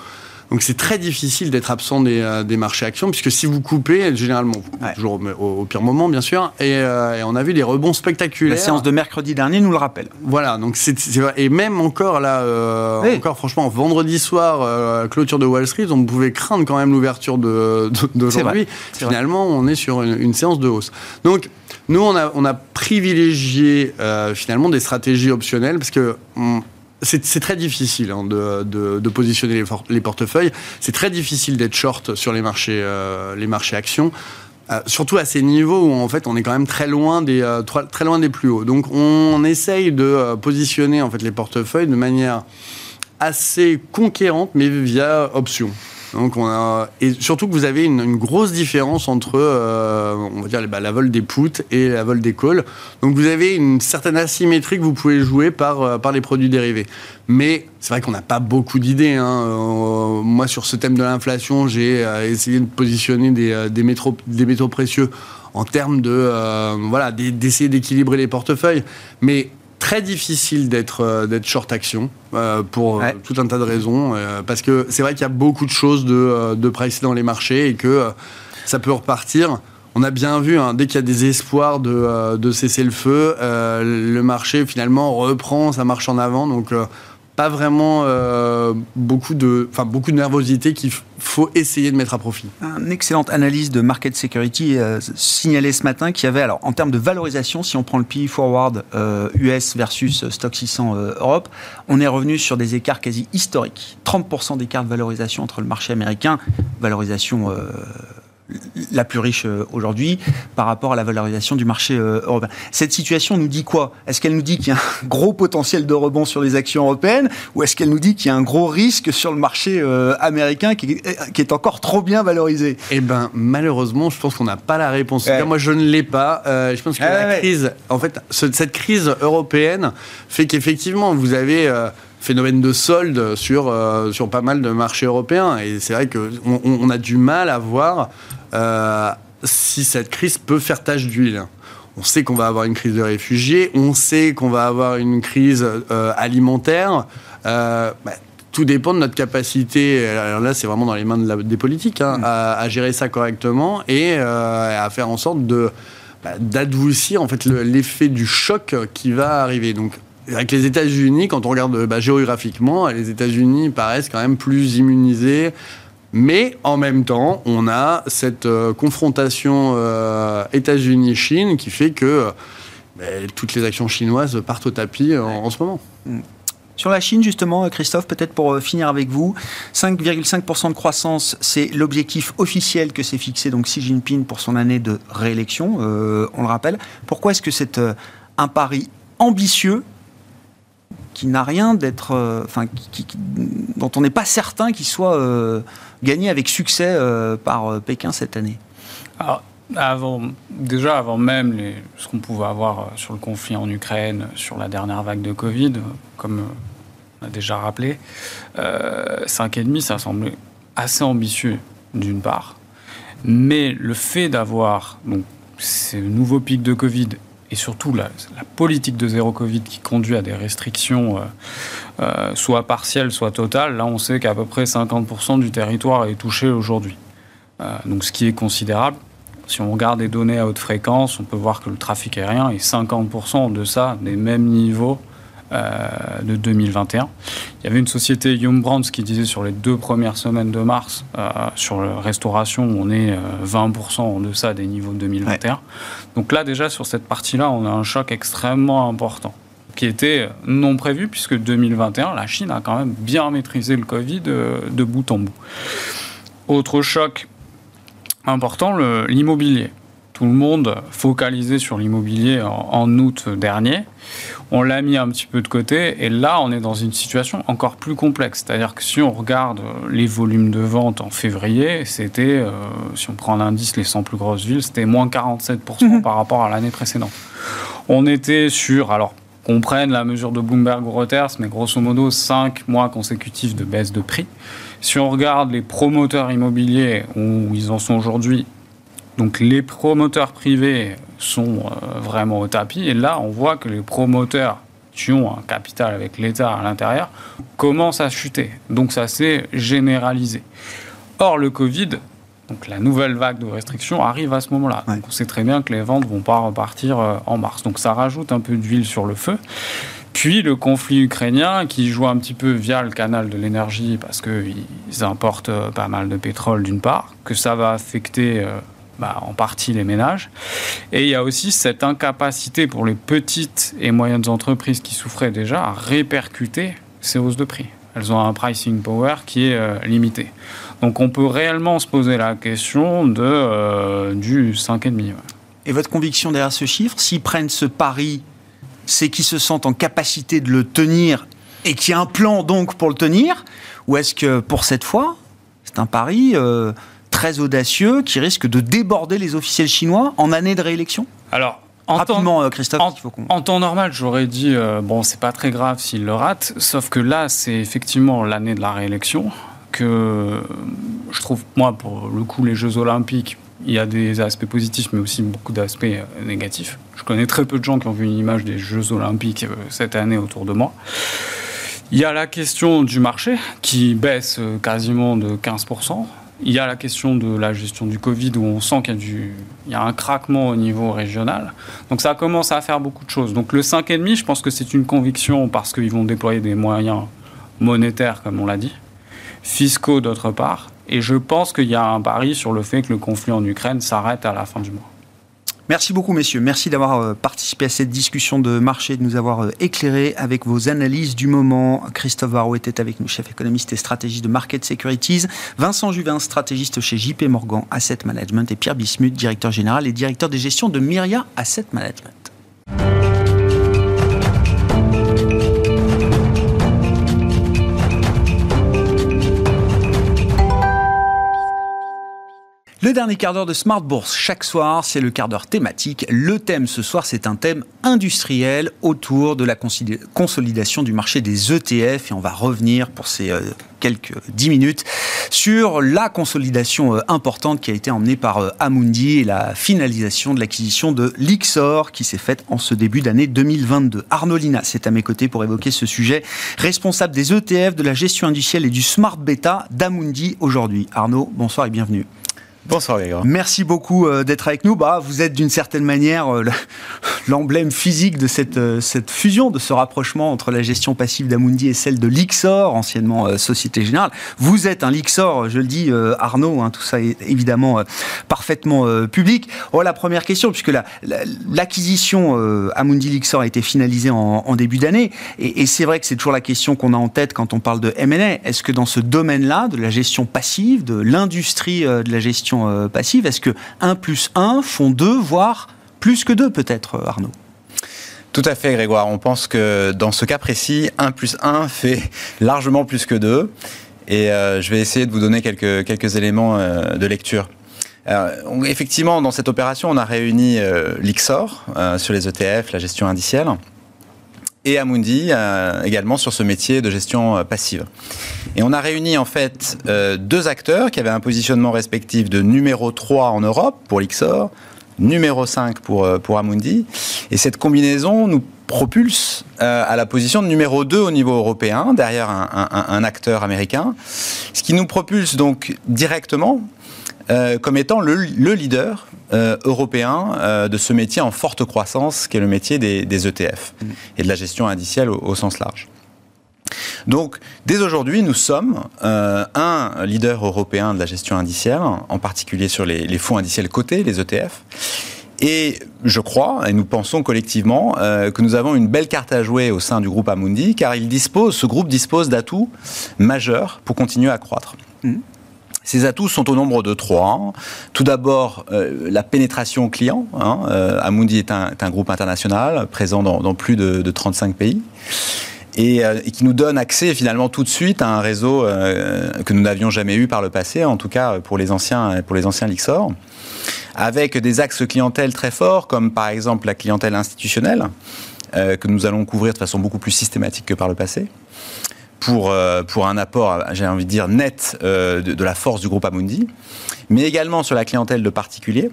Donc c'est très difficile d'être absent des, euh, des, marchés actions, puisque si vous coupez, généralement, toujours au, pire moment, bien sûr, euh, et, on a vu des rebonds spectaculaires. La séance de mercredi dernier nous le rappelle. Voilà, donc c'est, et même encore là, euh, encore franchement, vendredi soir, clôture de Wall Street, on pouvait craindre quand même l'ouverture de, d'aujourd'hui. Finalement, on est sur une, séance de hausse. Donc nous, on a, on a privilégié finalement des stratégies optionnelles, parce que c'est très difficile hein, de, positionner les, portefeuilles. C'est très difficile d'être short sur les marchés, euh, actions. Euh, surtout à ces niveaux où en fait on est quand même très loin des euh, très loin des plus hauts. Donc on essaye de positionner en fait les portefeuilles de manière assez conquérante, mais via option. Donc on a et surtout que vous avez une, grosse différence entre euh, on va dire bah, la vol des puts et la vol des calls. Donc vous avez une certaine asymétrie que vous pouvez jouer par euh, par les produits dérivés. Mais c'est vrai qu'on n'a pas beaucoup d'idées. Hein. Euh, moi sur ce thème de l'inflation, j'ai essayé de positionner des des, métaux, des métaux précieux en termes de voilà d'essayer d'équilibrer les portefeuilles. Mais très difficile d'être euh, d'être short action euh, pour euh, tout un tas de raisons parce que c'est vrai qu'il y a beaucoup de choses de de price dans les marchés et que ça peut repartir. On a bien vu, hein, dès qu'il y a des espoirs de, de cesser le feu, le marché finalement reprend, ça marche en avant. Donc pas vraiment euh, beaucoup, de, beaucoup de nervosité qu'il faut essayer de mettre à profit. Une excellente analyse de Market Security euh, signalait ce matin qu'il y avait, alors en termes de valorisation, si on prend le PE forward US euh, versus Stock 600 Europe, on est revenu sur des écarts quasi historiques. 30% d'écart de valorisation entre le marché américain, valorisation la plus riche euh, aujourd'hui par rapport à la valorisation du marché euh, européen. Cette situation nous dit quoi? Est-ce qu'elle nous dit qu'il y a un gros potentiel de rebond sur les actions européennes ou est-ce qu'elle nous dit qu'il y a un gros risque sur le marché euh, américain qui, est encore trop bien valorisé? Eh ben malheureusement, je pense qu'on n'a pas la réponse. Moi, je ne l'ai pas. je pense que la crise, en fait, cette crise européenne fait qu'effectivement, vous avez phénomène de solde sur, sur pas mal de marchés européens. Et c'est vrai qu'on on a du mal à voir euh, si cette crise peut faire tache d'huile. On sait qu'on va avoir une crise de réfugiés, on sait qu'on va avoir une crise euh, alimentaire. Euh, bah, tout dépend de notre capacité, alors là c'est vraiment dans les mains de des politiques, hein, mm. à, gérer ça correctement et à faire en sorte de bah, d'adoucir en fait l'effet du choc qui va arriver. Donc avec les États-Unis, quand on regarde bah, géographiquement, les États-Unis paraissent quand même plus immunisés, mais en même temps, on a cette euh, confrontation euh, États-Unis-Chine qui fait que euh, ben, toutes les actions chinoises partent au tapis en, ce moment. Mm. Sur la Chine, justement, Christophe, peut-être pour finir avec vous, 5,5% de croissance, c'est l'objectif officiel que s'est fixé donc Xi Jinping pour son année de réélection, on le rappelle. Pourquoi est-ce que c'est un pari ambitieux qui n'a rien d'être, euh, enfin, dont on n'est pas certain qu'il soit euh, gagné avec succès euh, par Pékin cette année Alors, avant, déjà avant même les, ce qu'on pouvait avoir sur le conflit en Ukraine, sur la dernière vague de Covid, comme on a déjà rappelé, 5,5, ça semblait assez ambitieux d'une part. Mais le fait d'avoir donc, ces nouveaux pics de Covid et surtout la, politique de zéro Covid qui conduit à des restrictions euh, euh, soit partielles, soit totales, là on sait qu'à peu près 50% du territoire est touché aujourd'hui. Euh, donc ce qui est considérable. Si on regarde les données à haute fréquence, on peut voir que le trafic aérien est 50% de ça, des mêmes niveaux euh, de 2021. Il y avait une société Young Brands qui disait sur les deux premières semaines de mars, euh, sur la restauration, on est 20% euh, en deçà des niveaux de 2021. Donc là, déjà, sur cette partie-là, on a un choc extrêmement important qui était non prévu, puisque 2021, la Chine a quand même bien maîtrisé le Covid de bout en bout. Autre choc important, l'immobilier tout le monde focalisé sur l'immobilier en, août dernier. On l'a mis un petit peu de côté et là, on est dans une situation encore plus complexe. C'est-à-dire que si on regarde les volumes de vente en février, c'était, euh, si on prend l'indice les 100 plus grosses villes, c'était moins 47% mhm. par rapport à l'année précédente. On était sur, alors qu'on prenne la mesure de Bloomberg ou Reuters, mais grosso modo 5 mois consécutifs de baisse de prix. Si on regarde les promoteurs immobiliers où ils en sont aujourd'hui, donc les promoteurs privés sont euh, vraiment au tapis. Et là, on voit que les promoteurs qui ont un capital avec l'État à l'intérieur commencent à chuter. Donc ça s'est généralisé. Or, le Covid, donc la nouvelle vague de restrictions arrive à ce moment-là. On sait très bien que les ventes ne vont pas repartir euh, en mars. Donc ça rajoute un peu d'huile sur le feu. Puis le conflit ukrainien qui joue un petit peu via le canal de l'énergie parce qu'ils importent euh, pas mal de pétrole d'une part, que ça va affecter bah, en partie les ménages. Et il y a aussi cette incapacité pour les petites et moyennes entreprises qui souffraient déjà à répercuter ces hausses de prix. Elles ont un pricing power qui est euh, limité. Donc on peut réellement se poser la question de, euh, du 5,5. Et votre conviction derrière ce chiffre, s'ils prennent ce pari, c'est qu'ils se sentent en capacité de le tenir et qu'il y a un plan donc pour le tenir? Ou est-ce que pour cette fois, c'est un pari très audacieux qui risque de déborder les officiels chinois en année de réélection Alors, en Rapidement, temps, Christophe. En, temps normal, j'aurais dit, bon, c'est pas très grave s'il le rate, sauf que là, c'est effectivement l'année de la réélection que je trouve, moi, pour le coup, les Jeux Olympiques, il y a des aspects positifs, mais aussi beaucoup d'aspects euh, négatifs. Je connais très peu de gens qui ont vu une image des Jeux Olympiques euh, cette année autour de moi. Il y a la question du marché qui baisse euh, quasiment de 15%. Il y a la question de la gestion du Covid où on sent qu'il y a, du, un craquement au niveau régional. Donc ça commence à faire beaucoup de choses. Donc le 5,5, je pense que c'est une conviction parce qu'ils vont déployer des moyens monétaires, comme on l'a dit, fiscaux d'autre part, et je pense qu'il y a un pari sur le fait que le conflit en Ukraine s'arrête à la fin du mois. Merci beaucoup, messieurs. Merci d'avoir euh, participé à cette discussion de marché, de nous avoir euh, éclairé avec vos analyses du moment. Christophe Varro était avec nous, chef économiste et stratégiste de Market Securities. Vincent Juvin, stratégiste chez JP Morgan Asset Management. Et Pierre Bismuth, directeur général et directeur des gestions de Myria Asset Management. Le dernier quart d'heure de Smart Bourse, chaque soir, c'est le quart d'heure thématique. Le thème ce soir, c'est un thème industriel autour de la consolidation du marché des ETF. Et on va revenir pour ces euh, quelques dix minutes sur la consolidation euh, importante qui a été emmenée par euh, Amundi et la finalisation de l'acquisition de Lixor qui s'est faite en ce début d'année 2022. Arnaud Lina, c'est à mes côtés pour évoquer ce sujet, responsable des ETF, de la gestion industrielle et du Smart Beta d'Amundi aujourd'hui. Arnaud, bonsoir et bienvenue. Bonsoir. Merci beaucoup euh, d'être avec nous. Bah, vous êtes d'une certaine manière euh, l'emblème physique de cette, euh, cette fusion, de ce rapprochement entre la gestion passive d'Amundi et celle de Lixor, anciennement Société Générale. Vous êtes un Lixor, je le dis Arnaud, hein, tout ça est évidemment parfaitement public. Oh, la première question, puisque l'acquisition Amundi Lixor a été finalisée en, début d'année, et, et c'est vrai que c'est toujours la question qu'on a en tête quand on parle de M&A. Est-ce que dans ce domaine-là, de la gestion passive, de l'industrie de la gestion euh, passive, est-ce que 1 plus 1 font 2, voire plus que 2 peut-être, euh, Arnaud? Tout à fait, Grégoire. On pense que dans ce cas précis, 1 plus 1 fait largement plus que 2. Et euh, je vais essayer de vous donner quelques, quelques éléments de lecture. effectivement, dans cette opération, on a réuni l'IXOR sur les ETF, la gestion indicielle et Amundi euh, également sur ce métier de gestion euh, passive. Et on a réuni en fait euh, deux acteurs qui avaient un positionnement respectif de numéro 3 en Europe pour l'Ixor, numéro 5 pour, pour Amundi. Et cette combinaison nous propulse à la position de numéro 2 au niveau européen, derrière un, acteur américain, ce qui nous propulse donc directement comme étant le, leader euh, européen euh, de ce métier en forte croissance, qui est le métier des, ETF mm. et de la gestion indicielle au, sens large. Donc, dès aujourd'hui, nous sommes un leader européen de la gestion indicielle, en particulier sur les, fonds indiciels cotés, les ETF. Et je crois, et nous pensons collectivement, que nous avons une belle carte à jouer au sein du groupe Amundi, car il dispose, ce groupe dispose d'atouts majeurs pour continuer à croître. Mm. Ces atouts sont au nombre de trois. Tout d'abord, euh, la pénétration client. Hein. Euh, Amundi est un, groupe international présent dans, plus de, 35 pays. Euh, et, qui nous donne accès finalement tout de suite à un réseau que nous n'avions jamais eu par le passé, en tout cas pour les anciens, pour les anciens Lixor, avec des axes clientèle très forts, comme par exemple la clientèle institutionnelle, que nous allons couvrir de façon beaucoup plus systématique que par le passé pour, euh, pour un apport, j'ai envie de dire, net euh, de, la force du groupe Amundi, mais également sur la clientèle de particuliers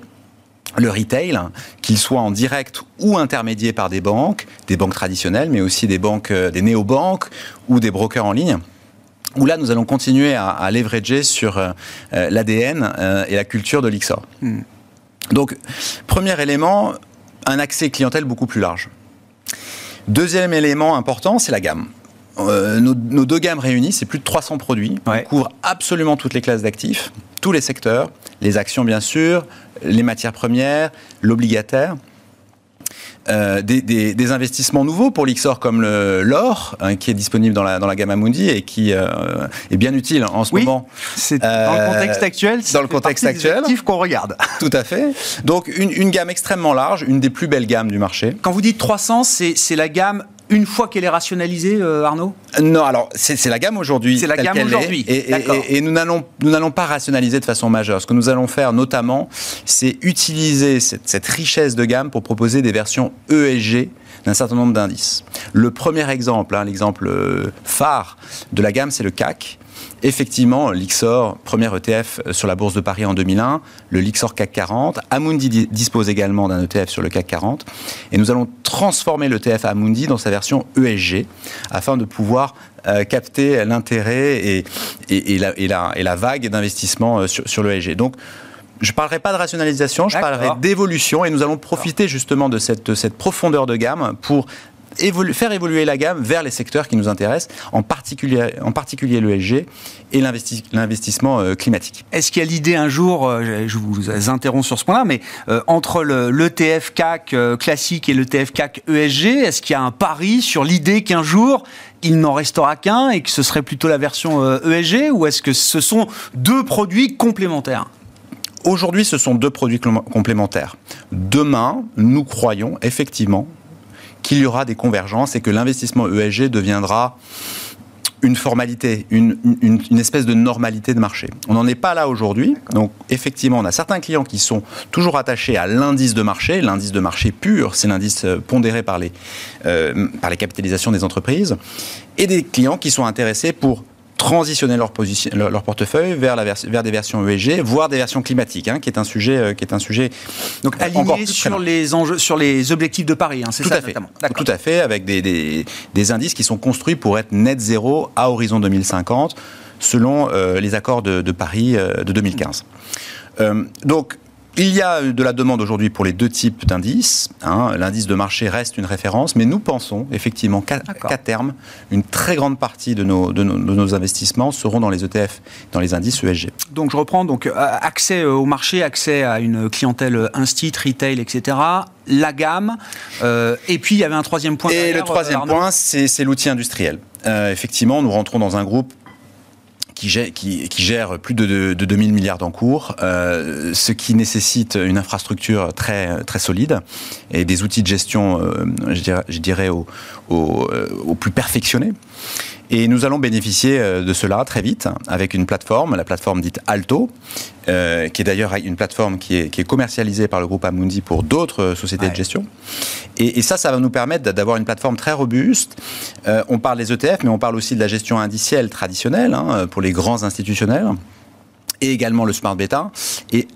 le retail, qu'il soit en direct ou intermédié par des banques, des banques traditionnelles, mais aussi des banques, euh, des néobanques ou des brokers en ligne où là, nous allons continuer à, à leverager sur l'ADN et la culture de l'IXOR. Hmm. Donc, premier élément, un accès clientèle beaucoup plus large. Deuxième élément important, c'est la gamme. Euh, nos, deux gammes réunies, c'est plus de 300 produits. On couvre absolument toutes les classes d'actifs, tous les secteurs, les actions bien sûr, les matières premières, l'obligataire. Euh, des, investissements nouveaux pour l'Ixor comme l'or, hein, qui est disponible dans la, dans la gamme Amundi et qui euh, est bien utile en ce moment. C'est dans le contexte actuel. Dans le contexte actuel. qu'on regarde. Tout à fait. Donc une, une, gamme extrêmement large, une des plus belles gammes du marché. Quand vous dites 300, c'est la gamme une fois qu'elle est rationalisée, Arnaud? Non, alors c'est la gamme aujourd'hui. C'est la gamme aujourd'hui. Et, et, et, nous n'allons pas rationaliser de façon majeure. Ce que nous allons faire notamment, c'est utiliser cette, cette, richesse de gamme pour proposer des versions ESG d'un certain nombre d'indices. Le premier exemple, hein, l'exemple phare de la gamme, c'est le CAC effectivement, l'Ixor, premier ETF sur la Bourse de Paris en 2001, le Lixor CAC 40. Amundi dispose également d'un ETF sur le CAC 40. Et nous allons transformer l'ETF Amundi dans sa version ESG afin de pouvoir euh, capter l'intérêt et, la, vague d'investissement euh, sur, l'ESG. Donc, je ne parlerai pas de rationalisation, je parlerai d'évolution et nous allons profiter justement de cette, cette profondeur de gamme pour faire évoluer la gamme vers les secteurs qui nous intéressent, en particulier, en particulier l'ESG et l'investissement euh, climatique. Est-ce qu'il y a l'idée un jour, euh, je vous interromps sur ce point-là, mais euh, entre l'ETF CAC classique et l'ETF CAC ESG, est-ce qu'il y a un pari sur l'idée qu'un jour, il n'en restera qu'un et que ce serait plutôt la version ESG, ou est-ce que ce sont deux produits complémentaires? Aujourd'hui, ce sont deux produits complémentaires. Demain, nous croyons effectivement qu'il y aura des convergences et que l'investissement ESG deviendra une formalité, une, espèce de normalité de marché. On n'en est pas là aujourd'hui. Donc, effectivement, on a certains clients qui sont toujours attachés à l'indice de marché. L'indice de marché pur, c'est l'indice euh, pondéré par les, euh, par les capitalisations des entreprises. Et des clients qui sont intéressés pour transitionner leur, position, leur, portefeuille vers, la vers des versions ESG, voire des versions climatiques, hein, qui est un sujet, euh, qui est un sujet donc aligné sur les enjeux, sur les objectifs de Paris, hein, c'est ça à fait. Tout à fait, avec des, des, des, indices qui sont construits pour être net zéro à horizon 2050, selon euh, les accords de, de Paris euh, de 2015. donc il y a de la demande aujourd'hui pour les deux types d'indices. Hein. L'indice de marché reste une référence, mais nous pensons effectivement qu'à terme, une très grande partie de nos, de, nos, investissements seront dans les ETF, dans les indices ESG. Donc je reprends, donc euh, accès euh, au marché, accès à une clientèle instit, retail, etc la gamme. Euh, et puis, il y avait un troisième point. Et le troisième point, c'est l'outil industriel. effectivement, nous rentrons dans un groupe qui gère, plus de, de, de 2000 milliards d'encours, euh, ce qui nécessite une infrastructure très, très solide et des outils de gestion, euh, je dirais, je dirais au, euh, au plus perfectionnés. Et nous allons bénéficier euh, de cela très vite avec une plateforme, la plateforme dite Alto, euh, qui est d'ailleurs une plateforme qui est, qui est, commercialisée par le groupe Amundi pour d'autres euh, sociétés de gestion. Et, et, ça, ça va nous permettre d'avoir une plateforme très robuste. Euh, on parle des ETF, mais on parle aussi de la gestion indicielle traditionnelle hein, pour les grands institutionnels et également le smart beta. Et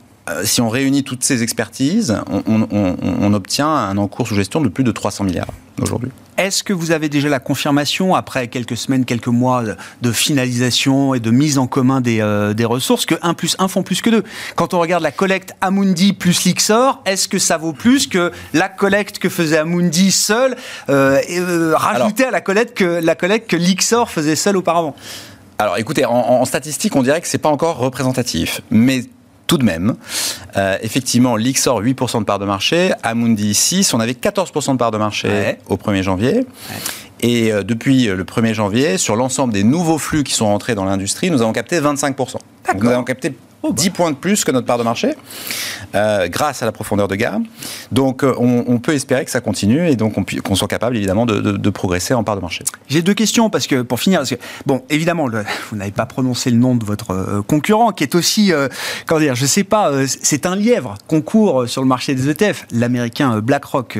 si on réunit toutes ces expertises, on, on, on, obtient un encours sous gestion de plus de 300 milliards aujourd'hui. Est-ce que vous avez déjà la confirmation, après quelques semaines, quelques mois de finalisation et de mise en commun des, euh, des ressources, que 1 plus 1 font plus que 2 Quand on regarde la collecte Amundi plus Lixor, est-ce que ça vaut plus que la collecte que faisait Amundi seul, euh, euh rajoutée à la collecte que, la collecte que Lixor faisait seul auparavant? Alors écoutez, en, en, statistique, on dirait que c'est pas encore représentatif. Mais tout de même. Euh, effectivement, l'Ixor, 8% de part de marché, Amundi 6, on avait 14% de part de marché au 1er janvier. Et euh, depuis le 1er janvier, sur l'ensemble des nouveaux flux qui sont rentrés dans l'industrie, nous avons capté 25%. Donc nous avons capté 10 points de plus que notre part de marché, euh, grâce à la profondeur de gamme. Donc euh, on, peut espérer que ça continue et donc qu'on soit capable évidemment de, progresser en part de marché. J'ai deux questions parce que pour finir, parce que, bon évidemment vous n'avez pas prononcé le nom de votre euh, concurrent qui est aussi, comment dire, je sais pas, c'est un lièvre concours sur le marché des ETF, l'américain BlackRock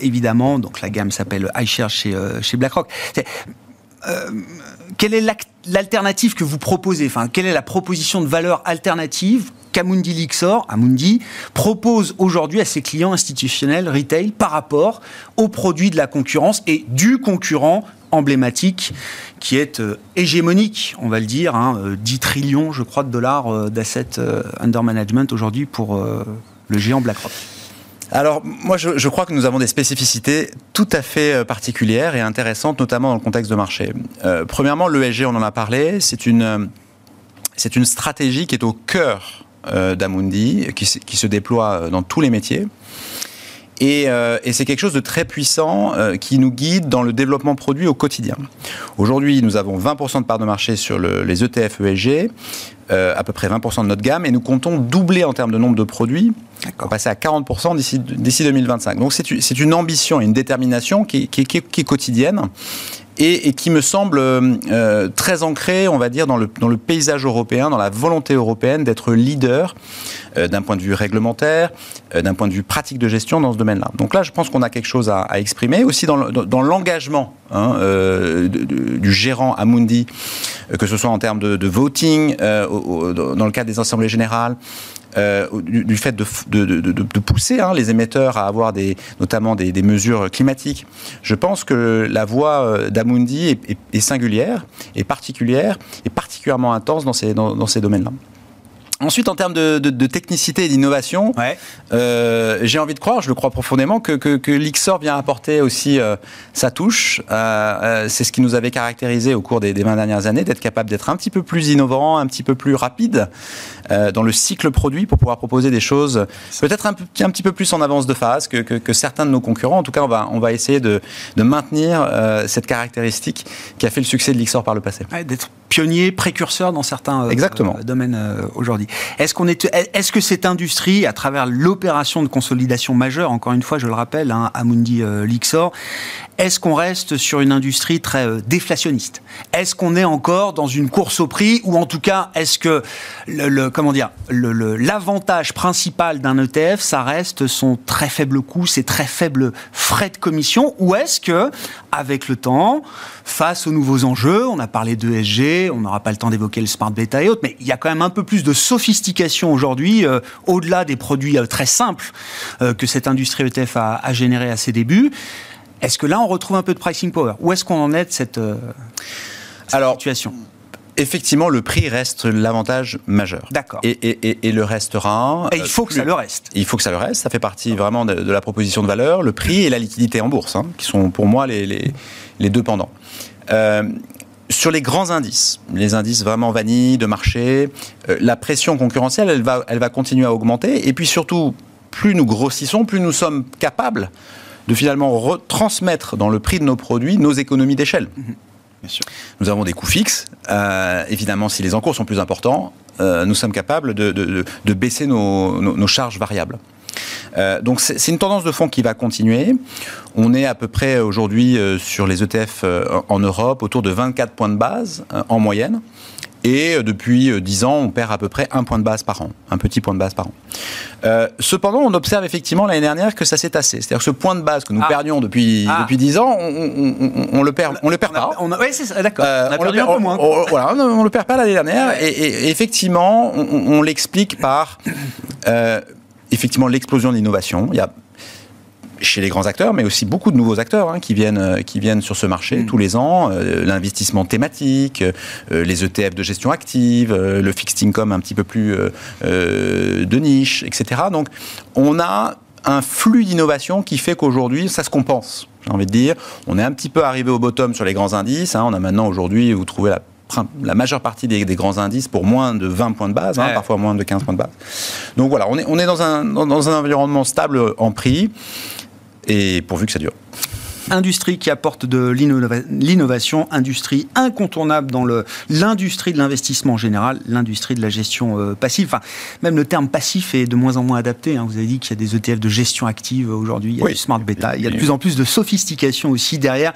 évidemment, donc la gamme s'appelle iShares chez, chez BlackRock quelle est l'alternative que vous proposez? Enfin, quelle est la proposition de valeur alternative qu'Amundi Lixor, Amundi, propose aujourd'hui à ses clients institutionnels retail par rapport aux produits de la concurrence et du concurrent emblématique qui est euh, hégémonique, on va le dire, 10 hein, trillions, je crois, de dollars euh, d'assets euh, under management aujourd'hui pour le géant BlackRock. Alors, moi, je, crois que nous avons des spécificités tout à fait euh, particulières et intéressantes, notamment dans le contexte de marché. Euh, premièrement, l'ESG, on en a parlé, c'est une, euh, c'est une stratégie qui est au cœur d'Amundi, qui, se déploie dans tous les métiers. Et, et c'est quelque chose de très puissant qui nous guide dans le développement produit au quotidien. Aujourd'hui, nous avons 20% de part de marché sur le, les ETF ESG, euh, à peu près 20% de notre gamme, et nous comptons doubler en termes de nombre de produits, pour passer à 40% d'ici d'ici 2025. Donc c'est une- ambition et une détermination qui, qui qui est quotidienne et, et qui me semble euh, très ancrée, on va dire, dans le, dans le paysage européen, dans la volonté européenne d'être leader euh, d'un point de vue réglementaire, euh, d'un point de vue pratique de gestion dans ce domaine-là. Donc là, je pense qu'on a quelque chose à, à exprimer, aussi dans le- l'engagement hein, euh, du gérant Amundi, euh, que ce soit en termes de, de voting, euh, au- au- dans le cadre des assemblées générales, euh, du, fait de, pousser hein, les émetteurs à avoir des, notamment des, mesures climatiques. Je pense que la voix euh, d'Amundi est, est- est singulière, est particulière, et particulièrement intense dans ces domaines-là. Ensuite, en termes de, de- de technicité et d'innovation, Ouais. euh, j'ai envie de croire, je le crois profondément, que, que, que l'Ixor vient apporter aussi euh, sa touche. Euh, c'est ce qui nous avait caractérisé au cours des, des 20 dernières années, d'être capable d'être un petit peu plus innovant, un petit peu plus rapide dans le cycle produit pour pouvoir proposer des choses peut-être un, petit- un petit peu plus en avance de phase que, que, certains de nos concurrents. En tout cas, on va, on va essayer de, de maintenir cette caractéristique qui a fait le succès de l'Ixor par le passé. Ouais, d'être pionnier, précurseur dans certains Exactement. domaines euh, Est-ce que cette industrie, à travers l'opération de consolidation majeure, encore une fois, je le rappelle, hein, Amundi euh, Lixor, est-ce qu'on reste sur une industrie très euh, déflationniste? Est-ce qu'on est encore dans une course au prix, ou en tout cas, est-ce que comment dire, l'avantage principal d'un ETF, ça reste son très faible coût, ses très faibles frais de commission, ou est-ce que, avec le temps, face aux nouveaux enjeux, on a parlé de SG, on n'aura pas le temps d'évoquer le smart beta et autres, mais il y a quand même un peu plus de sophistication aujourd'hui, euh, au-delà des produits euh, très simples euh, que cette industrie ETF a, a généré à ses débuts. Est-ce que là, on retrouve un peu de pricing power? Où est-ce qu'on en est de cette, euh, cette Alors, situation? Effectivement, le prix reste l'avantage majeur. D'accord. Et, et- et- et le restera. Et il faut euh, que ça plus- le reste. Il faut que ça le reste. Ça fait partie vraiment de, de la proposition de valeur. Le prix et la liquidité en bourse, hein, qui sont pour moi les, les, les deux pendants. Euh, sur les grands indices, les indices vraiment vanille, de marché, euh, la pression concurrentielle, elle va, elle va continuer à augmenter. Et puis surtout, plus nous grossissons, plus nous sommes capables de finalement retransmettre dans le prix de nos produits nos économies d'échelle. Nous avons des coûts fixes. Euh, évidemment, si les encours sont plus importants, euh, nous sommes capables de, de- de- baisser nos, nos- charges variables. Euh, donc c'est une tendance de fond qui va continuer. On est à peu près aujourd'hui sur les ETF en Europe autour de 24 points de base en moyenne. Et euh, depuis euh, 10 ans, on perd à peu près un point de base par an, un petit point de base par an. Euh, cependant, on observe effectivement l'année dernière que ça s'est tassé. C'est-à-dire que ce point de base que nous Ah. perdions depuis, Ah. depuis 10 ans, on, on- on- on le perd, on le perd pas. ouais, c'est ça, d'accord. Euh, on a le perdu un peu moins. voilà, on ne le perd pas l'année dernière. Et, et- et effectivement, on, l'explique par euh, effectivement l'explosion de l'innovation. Il y a chez les grands acteurs, mais aussi beaucoup de nouveaux acteurs hein, qui, viennent, euh, qui viennent sur ce marché Mm. tous les ans. Euh, L'investissement thématique, euh, les ETF de gestion active, euh, le fixed income un petit peu plus de niche, etc. Donc, on a un flux d'innovation qui fait qu'aujourd'hui, ça se compense. J'ai envie de dire, on est un petit peu arrivé au bottom sur les grands indices. hein. On a maintenant aujourd'hui, vous trouvez la la majeure partie des, des grands indices pour moins de 20 points de base, hein, parfois moins de 15 points de base. Donc voilà, on est, on est dans, un, dans, dans un environnement stable en prix et pourvu que ça dure. Industrie qui apporte de l'innova- l'innovation, industrie incontournable dans l'industrie de l'investissement en général, l'industrie de la gestion euh, passive. Enfin, même le terme passif est de moins en moins adapté. hein. Vous avez dit qu'il y a des ETF de gestion active aujourd'hui, il y a Oui. du smart beta, il y a de plus en plus de sophistication aussi derrière,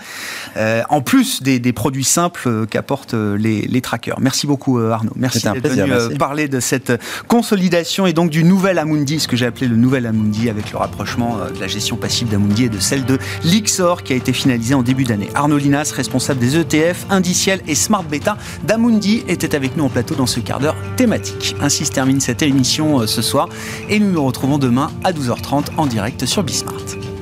euh, en plus des, des produits simples euh, qu'apportent euh, les, les trackers. Merci beaucoup euh, Arnaud. Merci d'être venu euh, merci. parler de cette consolidation et donc du nouvel Amundi, ce que j'ai appelé le nouvel Amundi avec le rapprochement euh, de la gestion passive d'Amundi et de celle de Lixor qui a été finalisé en début d'année. Arnaud Linas, responsable des ETF, indiciels et smart beta d'Amundi, était avec nous en plateau dans ce quart d'heure thématique. Ainsi se termine cette émission euh, ce soir et nous nous retrouvons demain à 12h30 en direct sur Bismart.